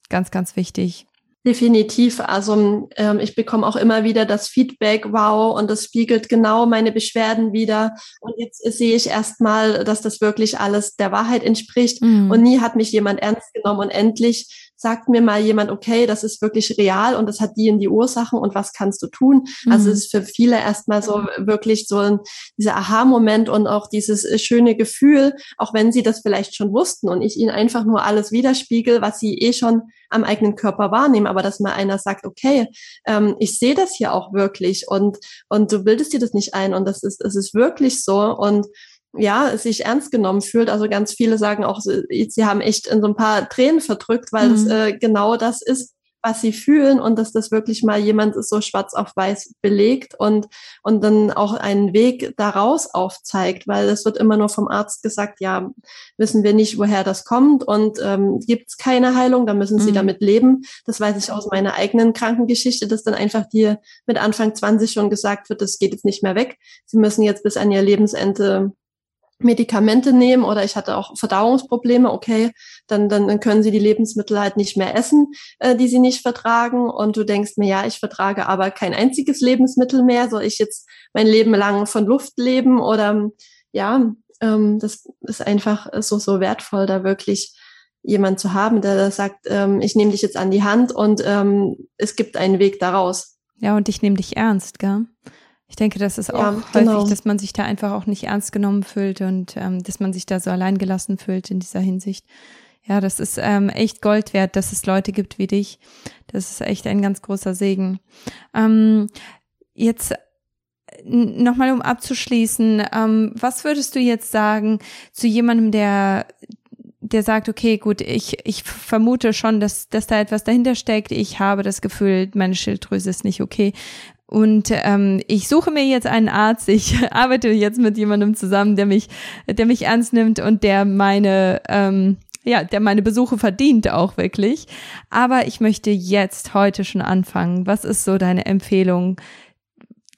Ganz, ganz wichtig. Definitiv. Also ähm, ich bekomme auch immer wieder das Feedback, wow, und das spiegelt genau meine Beschwerden wieder. Und jetzt sehe ich erstmal, dass das wirklich alles der Wahrheit entspricht. Mhm. Und nie hat mich jemand ernst genommen. Und endlich sagt mir mal jemand, okay, das ist wirklich real und das hat die in die Ursachen und was kannst du tun? Also mhm. Also es ist für viele erstmal so wirklich so ein, dieser Aha-Moment und auch dieses äh, schöne Gefühl, auch wenn sie das vielleicht schon wussten und ich ihnen einfach nur alles widerspiegel, was sie eh schon am eigenen Körper wahrnehmen, aber dass mal einer sagt, okay, ähm, ich sehe das hier auch wirklich und, und du bildest dir das nicht ein und das ist, es ist wirklich so und ja, sich ernst genommen fühlt. Also ganz viele sagen auch, sie, sie haben echt in so ein paar Tränen verdrückt, weil mhm. es äh, genau das ist, was sie fühlen und dass das wirklich mal jemand so schwarz auf weiß belegt und, und dann auch einen Weg daraus aufzeigt, weil es wird immer nur vom Arzt gesagt, ja, wissen wir nicht, woher das kommt und ähm, gibt es keine Heilung, dann müssen sie mhm. damit leben. Das weiß ich aus meiner eigenen Krankengeschichte, dass dann einfach dir mit Anfang 20 schon gesagt wird, das geht jetzt nicht mehr weg. Sie müssen jetzt bis an ihr Lebensende Medikamente nehmen oder ich hatte auch Verdauungsprobleme, okay, dann, dann, dann können sie die Lebensmittel halt nicht mehr essen, äh, die sie nicht vertragen. Und du denkst mir, ja, ich vertrage aber kein einziges Lebensmittel mehr. Soll ich jetzt mein Leben lang von Luft leben? Oder ja, ähm, das ist einfach so, so wertvoll, da wirklich jemand zu haben, der sagt, ähm, ich nehme dich jetzt an die Hand und ähm, es gibt einen Weg daraus. Ja, und ich nehme dich ernst, gell? Ich denke, das ist auch ja, genau. häufig, dass man sich da einfach auch nicht ernst genommen fühlt und ähm, dass man sich da so allein gelassen fühlt in dieser Hinsicht. Ja, das ist ähm, echt Gold wert, dass es Leute gibt wie dich. Das ist echt ein ganz großer Segen. Ähm, jetzt nochmal um abzuschließen, ähm, was würdest du jetzt sagen zu jemandem, der der sagt, okay, gut, ich, ich vermute schon, dass, dass da etwas dahinter steckt. Ich habe das Gefühl, meine Schilddrüse ist nicht okay. Und ähm, ich suche mir jetzt einen Arzt. Ich arbeite jetzt mit jemandem zusammen, der mich, der mich ernst nimmt und der meine, ähm, ja, der meine Besuche verdient auch wirklich. Aber ich möchte jetzt heute schon anfangen. Was ist so deine Empfehlung,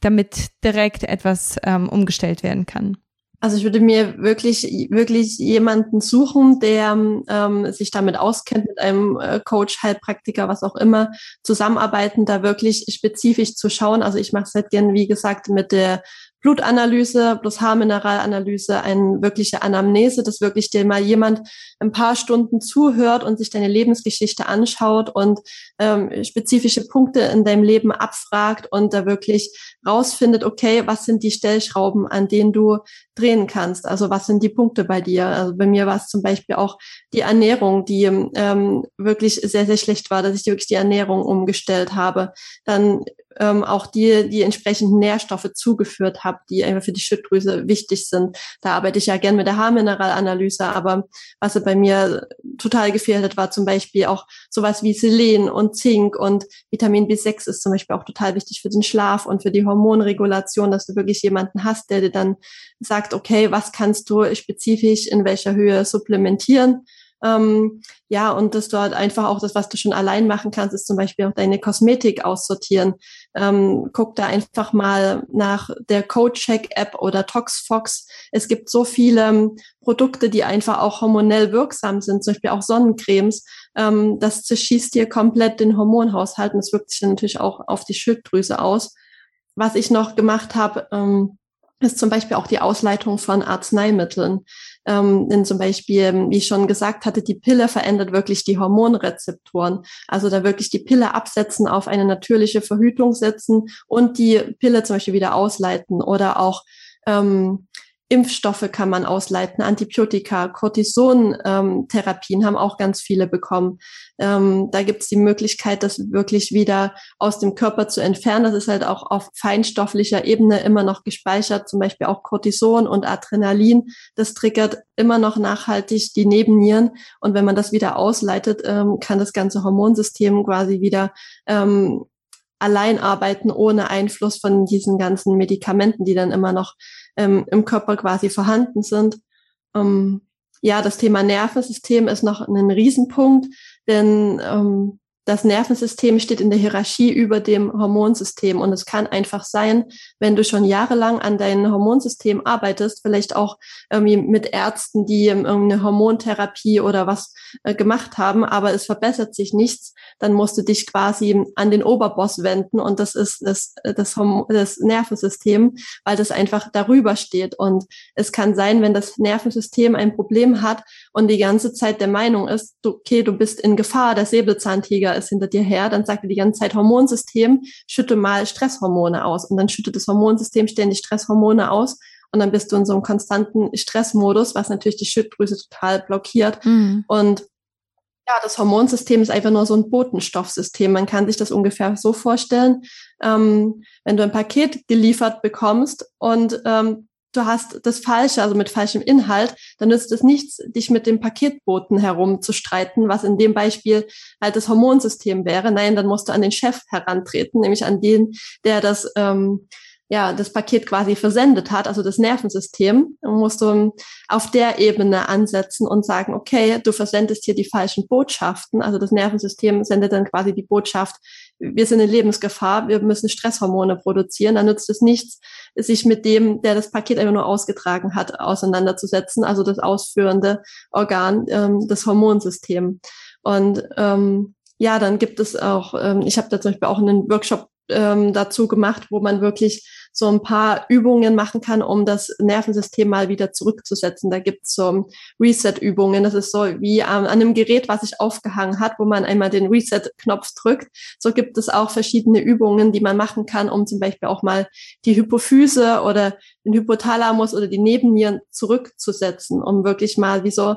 damit direkt etwas ähm, umgestellt werden kann? Also ich würde mir wirklich, wirklich jemanden suchen, der ähm, sich damit auskennt, mit einem äh, Coach, Heilpraktiker, was auch immer, zusammenarbeiten, da wirklich spezifisch zu schauen. Also ich mache es halt gern, wie gesagt, mit der Blutanalyse plus Haarmineralanalyse, eine wirkliche Anamnese, dass wirklich dir mal jemand ein paar Stunden zuhört und sich deine Lebensgeschichte anschaut und ähm, spezifische Punkte in deinem Leben abfragt und da wirklich rausfindet, okay, was sind die Stellschrauben, an denen du drehen kannst? Also was sind die Punkte bei dir? Also bei mir war es zum Beispiel auch die Ernährung, die ähm, wirklich sehr, sehr schlecht war, dass ich wirklich die Ernährung umgestellt habe. Dann ähm, auch die, die entsprechenden Nährstoffe zugeführt habe, die einfach für die Schilddrüse wichtig sind. Da arbeite ich ja gern mit der Haarmineralanalyse, aber was bei mir total gefehlt hat, war zum Beispiel auch sowas wie Selen und Zink und Vitamin B6 ist zum Beispiel auch total wichtig für den Schlaf und für die Hormonregulation, dass du wirklich jemanden hast, der dir dann sagt, okay, was kannst du spezifisch in welcher Höhe supplementieren Ähm, ja, und dass du halt einfach auch das, was du schon allein machen kannst, ist zum Beispiel auch deine Kosmetik aussortieren. Ähm, guck da einfach mal nach der CodeCheck-App oder ToxFox. Es gibt so viele ähm, Produkte, die einfach auch hormonell wirksam sind, zum Beispiel auch Sonnencremes. Ähm, das zerschießt dir komplett den Hormonhaushalt und das wirkt sich dann natürlich auch auf die Schilddrüse aus. Was ich noch gemacht habe, ähm, ist zum Beispiel auch die Ausleitung von Arzneimitteln. Ähm, denn zum Beispiel, wie ich schon gesagt hatte, die Pille verändert wirklich die Hormonrezeptoren. Also da wirklich die Pille absetzen, auf eine natürliche Verhütung setzen und die Pille zum Beispiel wieder ausleiten oder auch ähm, Impfstoffe kann man ausleiten, Antibiotika, Cortison-Therapien ähm, haben auch ganz viele bekommen. Ähm, da gibt es die Möglichkeit, das wirklich wieder aus dem Körper zu entfernen. Das ist halt auch auf feinstofflicher Ebene immer noch gespeichert, zum Beispiel auch Cortison und Adrenalin. Das triggert immer noch nachhaltig die Nebennieren. Und wenn man das wieder ausleitet, ähm, kann das ganze Hormonsystem quasi wieder ähm, allein arbeiten, ohne Einfluss von diesen ganzen Medikamenten, die dann immer noch ähm, im Körper quasi vorhanden sind. Ähm, ja, das Thema Nervensystem ist noch ein Riesenpunkt, denn ähm, das Nervensystem steht in der Hierarchie über dem Hormonsystem. Und es kann einfach sein, wenn du schon jahrelang an deinem Hormonsystem arbeitest, vielleicht auch irgendwie mit Ärzten, die irgendeine Hormontherapie oder was äh, gemacht haben, aber es verbessert sich nichts, dann musst du dich quasi an den Oberboss wenden. Und das ist das, das, das Nervensystem, weil das einfach darüber steht. Und es kann sein, wenn das Nervensystem ein Problem hat und die ganze Zeit der Meinung ist, okay, du bist in Gefahr, der Säbelzahntiger ist hinter dir her, dann sagt er die ganze Zeit Hormonsystem, schütte mal Stresshormone aus. Und dann schüttet das Hormonsystem ständig Stresshormone aus. Und dann bist du in so einem konstanten Stressmodus, was natürlich die Schilddrüse total blockiert. Mhm. Und ja, das Hormonsystem ist einfach nur so ein Botenstoffsystem. Man kann sich das ungefähr so vorstellen, ähm, wenn du ein Paket geliefert bekommst und ähm, du hast das Falsche, also mit falschem Inhalt, dann nützt es nichts, dich mit dem Paketboten herumzustreiten, was in dem Beispiel halt das Hormonsystem wäre. Nein, dann musst du an den Chef herantreten, nämlich an den, der das ähm, ja, das Paket quasi versendet hat, also das Nervensystem, dann musst du auf der Ebene ansetzen und sagen, okay, du versendest hier die falschen Botschaften. Also das Nervensystem sendet dann quasi die Botschaft, wir sind in Lebensgefahr, wir müssen Stresshormone produzieren. Dann nützt es nichts, sich mit dem, der das Paket einfach nur ausgetragen hat, auseinanderzusetzen, also das ausführende Organ, ähm, das Hormonsystem. Und ähm, ja, dann gibt es auch, ähm, ich habe da zum Beispiel auch einen Workshop ähm, dazu gemacht, wo man wirklich so ein paar Übungen machen kann, um das Nervensystem mal wieder zurückzusetzen. Da gibt's so Reset-Übungen. Das ist so wie ähm, an einem Gerät, was sich aufgehangen hat, wo man einmal den Reset-Knopf drückt. So gibt es auch verschiedene Übungen, die man machen kann, um zum Beispiel auch mal die Hypophyse oder den Hypothalamus oder die Nebennieren zurückzusetzen, um wirklich mal wie so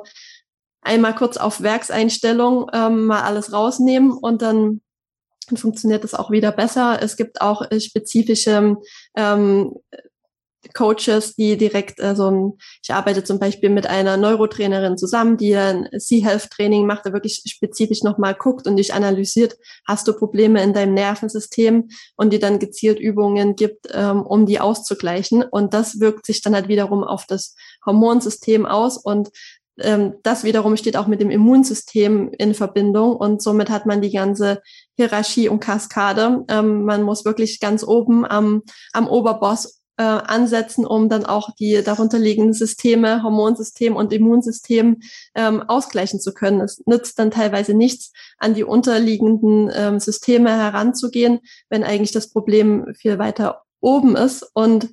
einmal kurz auf Werkseinstellung ähm, mal alles rausnehmen und dann dann funktioniert das auch wieder besser. Es gibt auch äh, spezifische ähm, Coaches, die direkt, also ich arbeite zum Beispiel mit einer Neurotrainerin zusammen, die ein Sea-Health-Training macht, der wirklich spezifisch nochmal guckt und dich analysiert, hast du Probleme in deinem Nervensystem und die dann gezielt Übungen gibt, ähm, um die auszugleichen. Und das wirkt sich dann halt wiederum auf das Hormonsystem aus und ähm, das wiederum steht auch mit dem Immunsystem in Verbindung und somit hat man die ganze Hierarchie und Kaskade. Ähm, man muss wirklich ganz oben am, am Oberboss äh, ansetzen, um dann auch die darunterliegenden Systeme, Hormonsystem und Immunsystem ähm, ausgleichen zu können. Es nützt dann teilweise nichts, an die unterliegenden ähm, Systeme heranzugehen, wenn eigentlich das Problem viel weiter oben ist und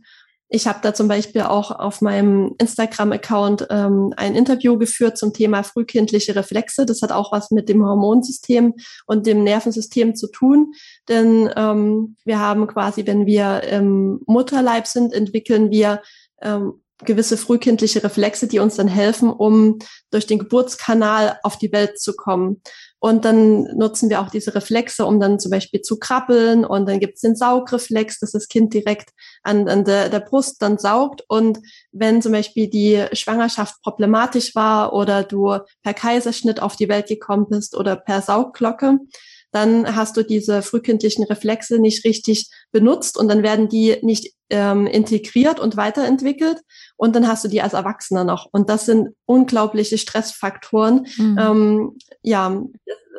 ich habe da zum Beispiel auch auf meinem Instagram-Account ähm, ein Interview geführt zum Thema frühkindliche Reflexe. Das hat auch was mit dem Hormonsystem und dem Nervensystem zu tun. Denn ähm, wir haben quasi, wenn wir im Mutterleib sind, entwickeln wir ähm, gewisse frühkindliche Reflexe, die uns dann helfen, um durch den Geburtskanal auf die Welt zu kommen. Und dann nutzen wir auch diese Reflexe, um dann zum Beispiel zu krabbeln. Und dann gibt es den Saugreflex, dass das Kind direkt an, an der, der Brust dann saugt. Und wenn zum Beispiel die Schwangerschaft problematisch war oder du per Kaiserschnitt auf die Welt gekommen bist oder per Saugglocke, dann hast du diese frühkindlichen Reflexe nicht richtig benutzt und dann werden die nicht ähm, integriert und weiterentwickelt und dann hast du die als Erwachsener noch. Und das sind unglaubliche Stressfaktoren. Mhm. Ähm, ja,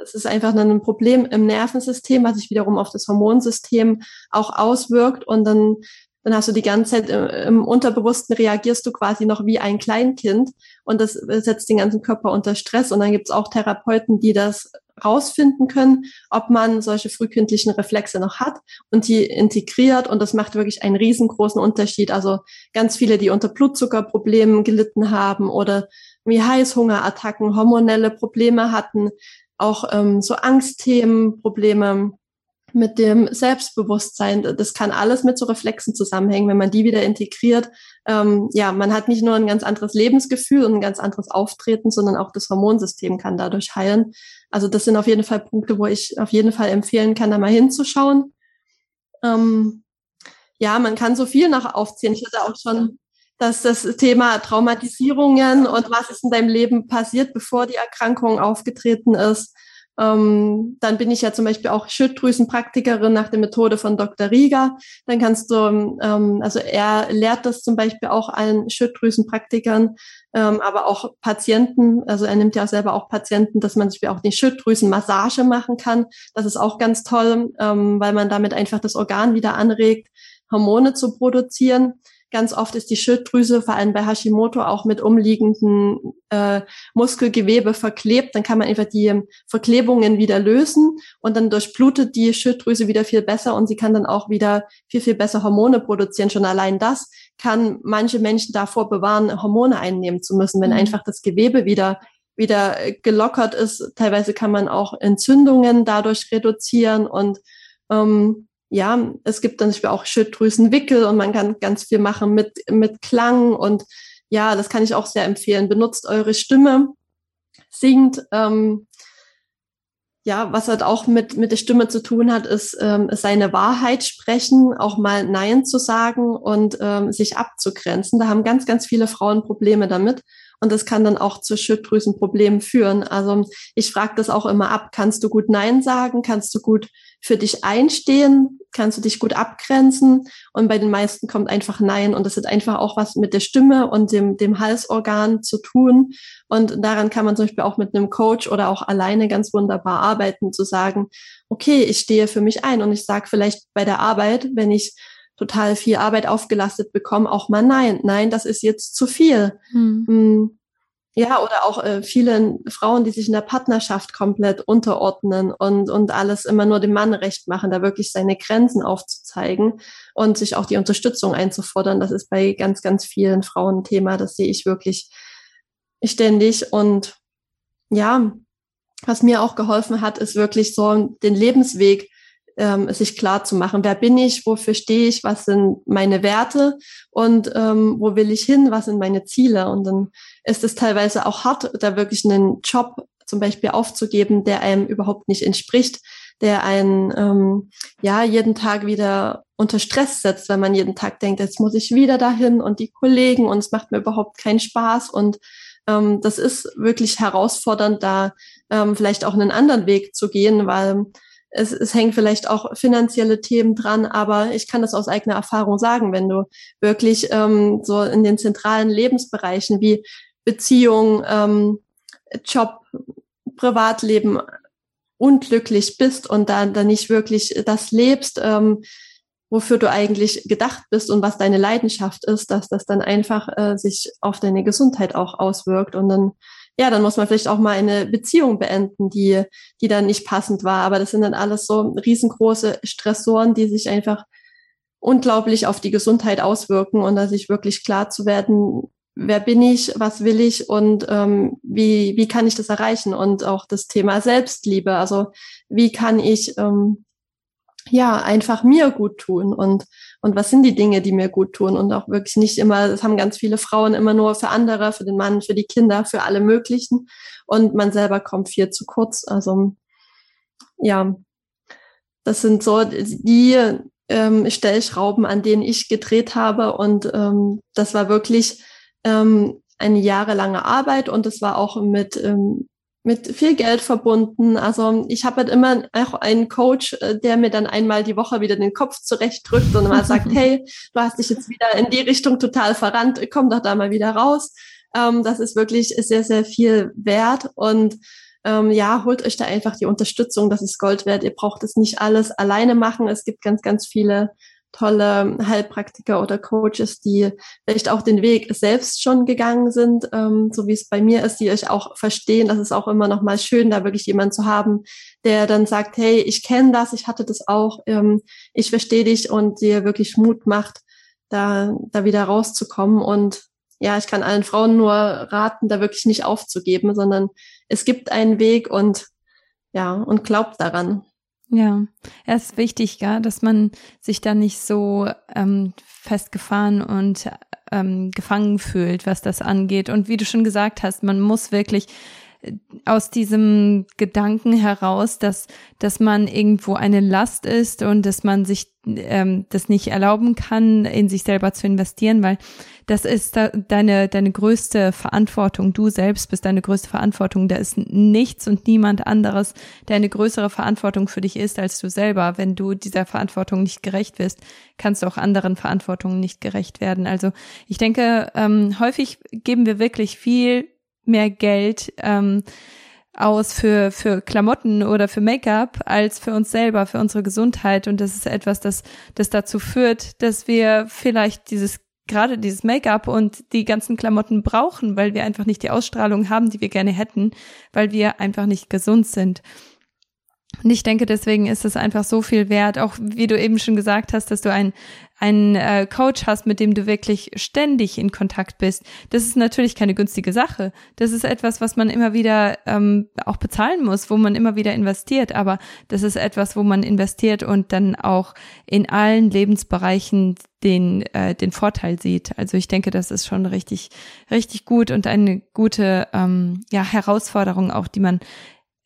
es ist einfach ein Problem im Nervensystem, was sich wiederum auf das Hormonsystem auch auswirkt und dann dann hast du die ganze Zeit im Unterbewussten reagierst du quasi noch wie ein Kleinkind und das setzt den ganzen Körper unter Stress. Und dann gibt es auch Therapeuten, die das rausfinden können, ob man solche frühkindlichen Reflexe noch hat und die integriert. Und das macht wirklich einen riesengroßen Unterschied. Also ganz viele, die unter Blutzuckerproblemen gelitten haben oder wie Heißhungerattacken, hormonelle Probleme hatten, auch ähm, so Angstthemen, Probleme mit dem Selbstbewusstsein. Das kann alles mit so Reflexen zusammenhängen, wenn man die wieder integriert. Ähm, ja, man hat nicht nur ein ganz anderes Lebensgefühl und ein ganz anderes Auftreten, sondern auch das Hormonsystem kann dadurch heilen. Also das sind auf jeden Fall Punkte, wo ich auf jeden Fall empfehlen kann, da mal hinzuschauen. Ähm, ja, man kann so viel nach aufziehen. Ich hatte auch schon dass das Thema Traumatisierungen und was ist in deinem Leben passiert, bevor die Erkrankung aufgetreten ist, ähm, dann bin ich ja zum Beispiel auch Schilddrüsenpraktikerin nach der Methode von Dr. Rieger. Dann kannst du, ähm, also er lehrt das zum Beispiel auch allen Schilddrüsenpraktikern, ähm, aber auch Patienten, also er nimmt ja selber auch Patienten, dass man sich auch die Schilddrüsenmassage machen kann. Das ist auch ganz toll, ähm, weil man damit einfach das Organ wieder anregt, Hormone zu produzieren. Ganz oft ist die Schilddrüse, vor allem bei Hashimoto, auch mit umliegenden äh, Muskelgewebe verklebt. Dann kann man einfach die Verklebungen wieder lösen und dann durchblutet die Schilddrüse wieder viel besser und sie kann dann auch wieder viel, viel besser Hormone produzieren. Schon allein das kann manche Menschen davor bewahren, Hormone einnehmen zu müssen, wenn mhm. einfach das Gewebe wieder wieder gelockert ist. Teilweise kann man auch Entzündungen dadurch reduzieren und ähm, ja, es gibt dann auch Schilddrüsenwickel und man kann ganz viel machen mit, mit Klang und ja, das kann ich auch sehr empfehlen. Benutzt eure Stimme, singt. Ähm, ja, was halt auch mit, mit der Stimme zu tun hat, ist ähm, seine Wahrheit sprechen, auch mal Nein zu sagen und ähm, sich abzugrenzen. Da haben ganz, ganz viele Frauen Probleme damit. Und das kann dann auch zu Schilddrüsenproblemen führen. Also ich frage das auch immer ab. Kannst du gut Nein sagen? Kannst du gut für dich einstehen? Kannst du dich gut abgrenzen? Und bei den meisten kommt einfach Nein. Und das hat einfach auch was mit der Stimme und dem, dem Halsorgan zu tun. Und daran kann man zum Beispiel auch mit einem Coach oder auch alleine ganz wunderbar arbeiten, zu sagen, okay, ich stehe für mich ein und ich sage vielleicht bei der Arbeit, wenn ich total viel Arbeit aufgelastet bekomme, auch mal nein, nein, das ist jetzt zu viel. Hm. Ja, oder auch äh, viele Frauen, die sich in der Partnerschaft komplett unterordnen und, und alles immer nur dem Mann recht machen, da wirklich seine Grenzen aufzuzeigen und sich auch die Unterstützung einzufordern. Das ist bei ganz, ganz vielen Frauen ein Thema. Das sehe ich wirklich ständig. Und ja, was mir auch geholfen hat, ist wirklich so den Lebensweg ähm, sich klar zu machen, wer bin ich, wofür stehe ich, was sind meine Werte und ähm, wo will ich hin, was sind meine Ziele. Und dann ist es teilweise auch hart, da wirklich einen Job zum Beispiel aufzugeben, der einem überhaupt nicht entspricht, der einen ähm, ja jeden Tag wieder unter Stress setzt, weil man jeden Tag denkt, jetzt muss ich wieder dahin und die Kollegen und es macht mir überhaupt keinen Spaß und ähm, das ist wirklich herausfordernd, da ähm, vielleicht auch einen anderen Weg zu gehen, weil es, es hängen vielleicht auch finanzielle Themen dran, aber ich kann das aus eigener Erfahrung sagen, wenn du wirklich ähm, so in den zentralen Lebensbereichen wie Beziehung, ähm, Job, Privatleben unglücklich bist und da, da nicht wirklich das lebst, ähm, wofür du eigentlich gedacht bist und was deine Leidenschaft ist, dass das dann einfach äh, sich auf deine Gesundheit auch auswirkt und dann ja, dann muss man vielleicht auch mal eine Beziehung beenden, die, die dann nicht passend war. Aber das sind dann alles so riesengroße Stressoren, die sich einfach unglaublich auf die Gesundheit auswirken und da sich wirklich klar zu werden, wer bin ich, was will ich und ähm, wie, wie kann ich das erreichen? Und auch das Thema Selbstliebe, also wie kann ich ähm, ja einfach mir gut tun und und was sind die Dinge, die mir gut tun? Und auch wirklich nicht immer, das haben ganz viele Frauen immer nur für andere, für den Mann, für die Kinder, für alle möglichen. Und man selber kommt viel zu kurz. Also ja, das sind so die ähm, Stellschrauben, an denen ich gedreht habe. Und ähm, das war wirklich ähm, eine jahrelange Arbeit. Und es war auch mit ähm, mit viel Geld verbunden. Also ich habe halt immer auch einen Coach, äh, der mir dann einmal die Woche wieder den Kopf zurechtdrückt und mal sagt, hey, du hast dich jetzt wieder in die Richtung total verrannt, komm doch da mal wieder raus. Ähm, das ist wirklich sehr, sehr viel wert und ähm, ja, holt euch da einfach die Unterstützung, das ist Gold wert. Ihr braucht es nicht alles alleine machen. Es gibt ganz, ganz viele tolle Heilpraktiker oder Coaches, die vielleicht auch den Weg selbst schon gegangen sind, ähm, so wie es bei mir ist, die euch auch verstehen. Das ist auch immer noch mal schön, da wirklich jemand zu haben, der dann sagt, hey, ich kenne das, ich hatte das auch, ähm, ich verstehe dich und dir wirklich Mut macht, da, da wieder rauszukommen. Und ja, ich kann allen Frauen nur raten, da wirklich nicht aufzugeben, sondern es gibt einen Weg und ja, und glaubt daran. Ja, es ist wichtig, ja, dass man sich da nicht so ähm, festgefahren und ähm, gefangen fühlt, was das angeht. Und wie du schon gesagt hast, man muss wirklich aus diesem Gedanken heraus, dass, dass man irgendwo eine Last ist und dass man sich ähm, das nicht erlauben kann, in sich selber zu investieren, weil das ist da deine, deine größte Verantwortung. Du selbst bist deine größte Verantwortung. Da ist nichts und niemand anderes, der eine größere Verantwortung für dich ist als du selber. Wenn du dieser Verantwortung nicht gerecht wirst, kannst du auch anderen Verantwortungen nicht gerecht werden. Also ich denke, ähm, häufig geben wir wirklich viel mehr Geld ähm, aus für, für Klamotten oder für Make-up als für uns selber, für unsere Gesundheit. Und das ist etwas, das, das dazu führt, dass wir vielleicht dieses gerade dieses Make-up und die ganzen Klamotten brauchen, weil wir einfach nicht die Ausstrahlung haben, die wir gerne hätten, weil wir einfach nicht gesund sind. Und ich denke, deswegen ist es einfach so viel wert, auch wie du eben schon gesagt hast, dass du ein einen äh, Coach hast, mit dem du wirklich ständig in Kontakt bist, das ist natürlich keine günstige Sache. Das ist etwas, was man immer wieder ähm, auch bezahlen muss, wo man immer wieder investiert. Aber das ist etwas, wo man investiert und dann auch in allen Lebensbereichen den äh, den Vorteil sieht. Also ich denke, das ist schon richtig richtig gut und eine gute ähm, ja Herausforderung auch, die man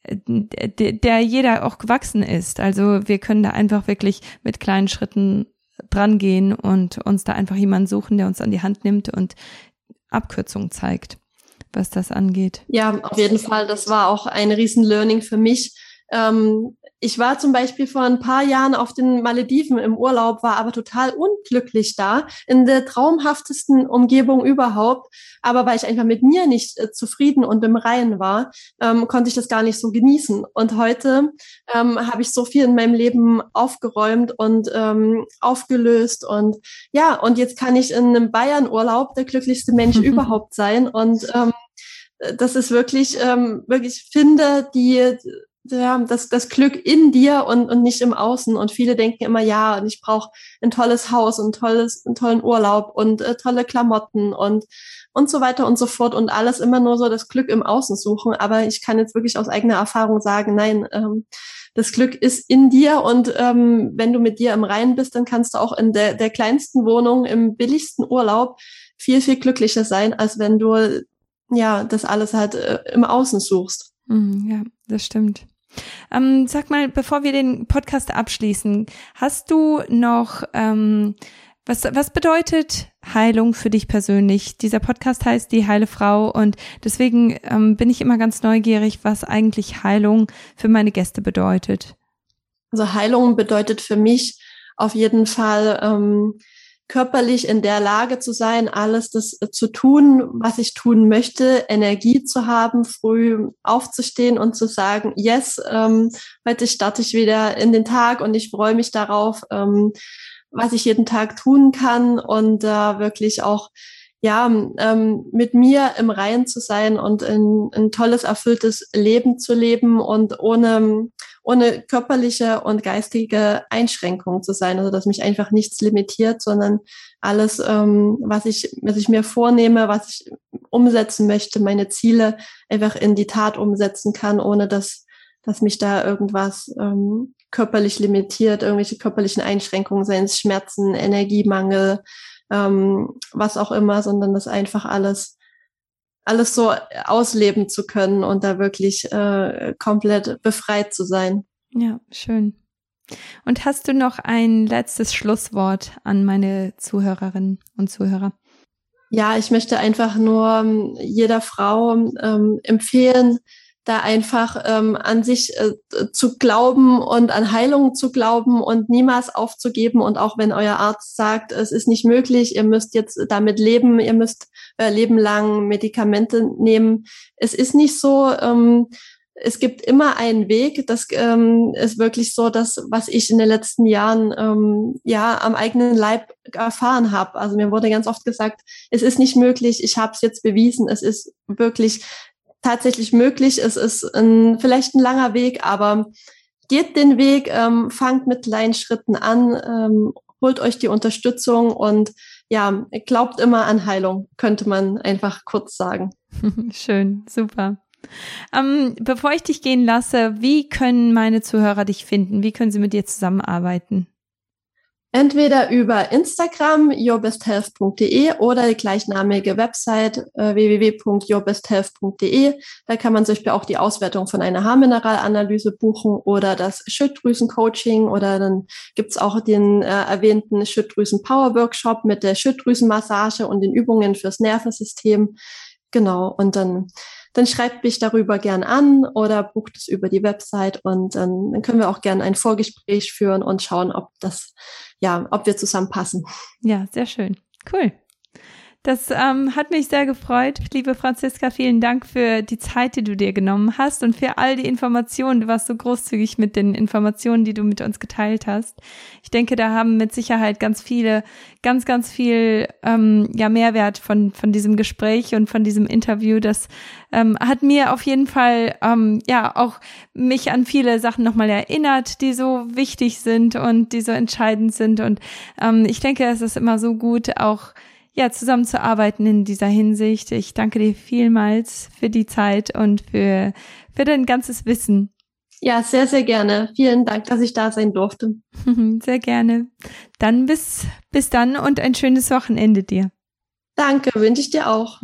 der jeder auch gewachsen ist. Also wir können da einfach wirklich mit kleinen Schritten dran gehen und uns da einfach jemanden suchen, der uns an die Hand nimmt und Abkürzungen zeigt, was das angeht. Ja, auf jeden Fall. Das war auch ein riesen Learning für mich. Ähm, ich war zum Beispiel vor ein paar Jahren auf den Malediven im Urlaub, war aber total unglücklich da, in der traumhaftesten Umgebung überhaupt. Aber weil ich einfach mit mir nicht äh, zufrieden und im Reinen war, ähm, konnte ich das gar nicht so genießen. Und heute ähm, habe ich so viel in meinem Leben aufgeräumt und ähm, aufgelöst. Und ja, und jetzt kann ich in einem Bayern-Urlaub der glücklichste Mensch überhaupt sein. Und ähm, das ist wirklich, ähm, wirklich finde, die ja, das, das Glück in dir und, und nicht im Außen. Und viele denken immer, ja, und ich brauche ein tolles Haus und tolles, einen tollen Urlaub und äh, tolle Klamotten und, und so weiter und so fort und alles immer nur so das Glück im Außen suchen. Aber ich kann jetzt wirklich aus eigener Erfahrung sagen, nein, ähm, das Glück ist in dir und ähm, wenn du mit dir im Reinen bist, dann kannst du auch in der, der kleinsten Wohnung im billigsten Urlaub viel, viel glücklicher sein, als wenn du ja das alles halt äh, im Außen suchst. Mhm, ja, das stimmt. Ähm, sag mal, bevor wir den Podcast abschließen, hast du noch ähm, was, was bedeutet Heilung für dich persönlich? Dieser Podcast heißt Die heile Frau und deswegen ähm, bin ich immer ganz neugierig, was eigentlich Heilung für meine Gäste bedeutet. Also Heilung bedeutet für mich auf jeden Fall ähm, körperlich in der Lage zu sein, alles das äh, zu tun, was ich tun möchte, Energie zu haben, früh aufzustehen und zu sagen, yes, ähm, heute starte ich wieder in den Tag und ich freue mich darauf, ähm, was ich jeden Tag tun kann und äh, wirklich auch ja, ähm, mit mir im Reinen zu sein und ein, ein tolles, erfülltes Leben zu leben und ohne, ohne körperliche und geistige Einschränkungen zu sein. Also dass mich einfach nichts limitiert, sondern alles, ähm, was ich, was ich mir vornehme, was ich umsetzen möchte, meine Ziele einfach in die Tat umsetzen kann, ohne dass, dass mich da irgendwas ähm, körperlich limitiert, irgendwelche körperlichen Einschränkungen, seien es Schmerzen, Energiemangel, ähm, was auch immer, sondern das einfach alles alles so ausleben zu können und da wirklich äh, komplett befreit zu sein. Ja, schön. Und hast du noch ein letztes Schlusswort an meine Zuhörerinnen und Zuhörer? Ja, ich möchte einfach nur ähm, jeder Frau ähm, empfehlen, da einfach ähm, an sich äh, zu glauben und an Heilung zu glauben und niemals aufzugeben. Und auch wenn euer Arzt sagt, es ist nicht möglich, ihr müsst jetzt damit leben, ihr müsst äh, Leben lang Medikamente nehmen. Es ist nicht so. Ähm, es gibt immer einen Weg. Das ähm, ist wirklich so, dass was ich in den letzten Jahren ähm, ja am eigenen Leib erfahren habe. Also mir wurde ganz oft gesagt, es ist nicht möglich. Ich habe es jetzt bewiesen. Es ist wirklich tatsächlich möglich. Es ist ein, vielleicht ein langer Weg, aber geht den Weg, ähm, fangt mit kleinen Schritten an, ähm, holt euch die Unterstützung und ja, glaubt immer an Heilung, könnte man einfach kurz sagen. Schön, super. Ähm, bevor ich dich gehen lasse, wie können meine Zuhörer dich finden? Wie können sie mit dir zusammenarbeiten? Entweder über Instagram yourbesthealth.de oder die gleichnamige Website äh, www.yourbesthealth.de. Da kann man zum Beispiel auch die Auswertung von einer Haarmineralanalyse buchen oder das Schilddrüsencoaching oder dann gibt's auch den äh, erwähnten Schilddrüsen-Power-Workshop mit der Schilddrüsenmassage und den Übungen fürs Nervensystem. Genau, und dann dann schreibt mich darüber gern an oder bucht es über die Website und dann, dann können wir auch gern ein Vorgespräch führen und schauen, ob das, ja, ob wir zusammenpassen. Ja, sehr schön. Cool. Das ähm, hat mich sehr gefreut. Liebe Franziska, vielen Dank für die Zeit, die du dir genommen hast und für all die Informationen. Du warst so großzügig mit den Informationen, die du mit uns geteilt hast. Ich denke, da haben mit Sicherheit ganz viele, ganz, ganz viel ähm, ja, Mehrwert von, von diesem Gespräch und von diesem Interview. Das ähm, hat mir auf jeden Fall ähm, ja auch mich an viele Sachen nochmal erinnert, die so wichtig sind und die so entscheidend sind. Und ähm, ich denke, es ist immer so gut, auch ja, zusammenzuarbeiten in dieser Hinsicht. Ich danke dir vielmals für die Zeit und für, für dein ganzes Wissen. Ja, sehr, sehr gerne. Vielen Dank, dass ich da sein durfte. Sehr gerne. Dann bis, bis dann und ein schönes Wochenende dir. Danke, wünsche ich dir auch.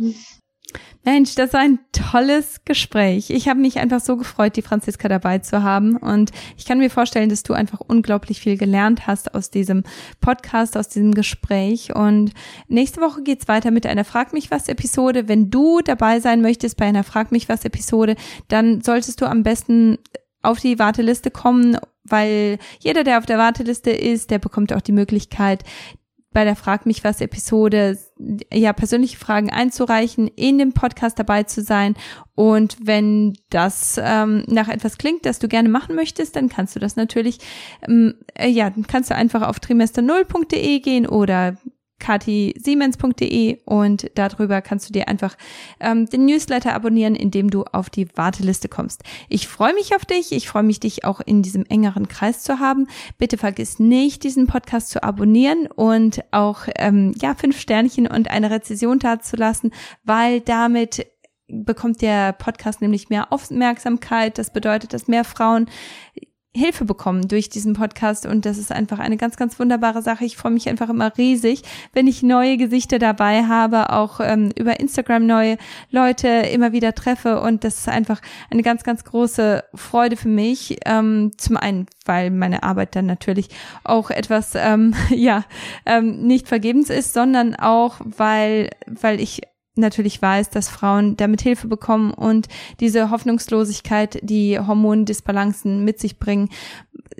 Mensch, das war ein tolles Gespräch. Ich habe mich einfach so gefreut, die Franziska dabei zu haben. Und ich kann mir vorstellen, dass du einfach unglaublich viel gelernt hast aus diesem Podcast, aus diesem Gespräch. Und nächste Woche geht's weiter mit einer Frag mich was Episode. Wenn du dabei sein möchtest bei einer Frag mich was Episode, dann solltest du am besten auf die Warteliste kommen, weil jeder, der auf der Warteliste ist, der bekommt auch die Möglichkeit, bei der Frag mich was Episode ja persönliche Fragen einzureichen, in dem Podcast dabei zu sein. Und wenn das ähm, nach etwas klingt, das du gerne machen möchtest, dann kannst du das natürlich ähm, äh, ja, dann kannst du einfach auf trimester0.de gehen oder katisiemens.de und darüber kannst du dir einfach ähm, den Newsletter abonnieren, indem du auf die Warteliste kommst. Ich freue mich auf dich. Ich freue mich, dich auch in diesem engeren Kreis zu haben. Bitte vergiss nicht, diesen Podcast zu abonnieren und auch ähm, ja fünf Sternchen und eine Rezession dazulassen, weil damit bekommt der Podcast nämlich mehr Aufmerksamkeit. Das bedeutet, dass mehr Frauen Hilfe bekommen durch diesen Podcast und das ist einfach eine ganz, ganz wunderbare Sache. Ich freue mich einfach immer riesig, wenn ich neue Gesichter dabei habe, auch ähm, über Instagram neue Leute immer wieder treffe und das ist einfach eine ganz, ganz große Freude für mich. Ähm, zum einen, weil meine Arbeit dann natürlich auch etwas, ähm, ja, ähm, nicht vergebens ist, sondern auch, weil, weil ich natürlich weiß, dass Frauen damit Hilfe bekommen und diese Hoffnungslosigkeit, die Hormondisbalancen mit sich bringen,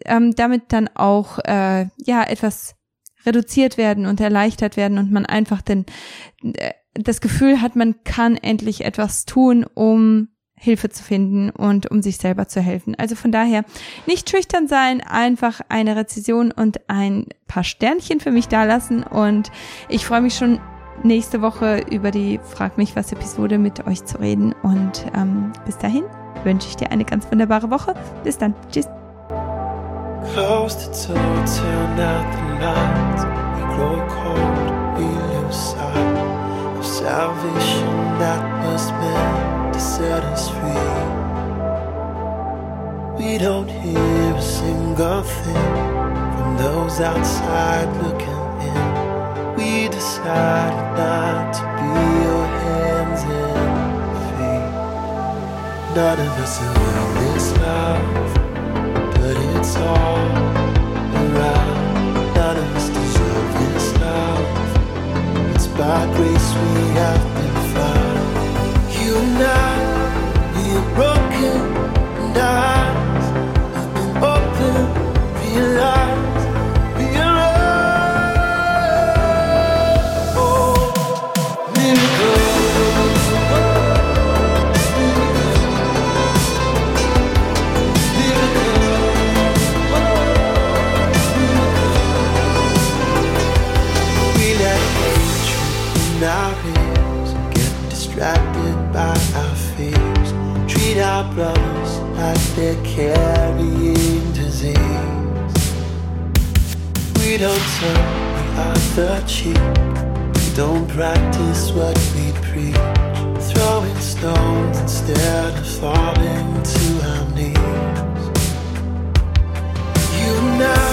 ähm, damit dann auch äh, ja etwas reduziert werden und erleichtert werden und man einfach den, äh, das Gefühl hat, man kann endlich etwas tun, um Hilfe zu finden und um sich selber zu helfen. Also von daher nicht schüchtern sein, einfach eine Rezession und ein paar Sternchen für mich dalassen und ich freue mich schon nächste Woche über die Frag mich was Episode mit euch zu reden. Und ähm, bis dahin wünsche ich dir eine ganz wunderbare Woche. Bis dann. Tschüss. We don't hear a single thing from those outside looking in decided not to be your hands and feet. None of us this love, but it's all around. None of us deserve this love. It's by grace we have been they're carrying disease. We don't turn the other cheek. We don't practice what we preach. Throwing stones instead of falling to our knees. You now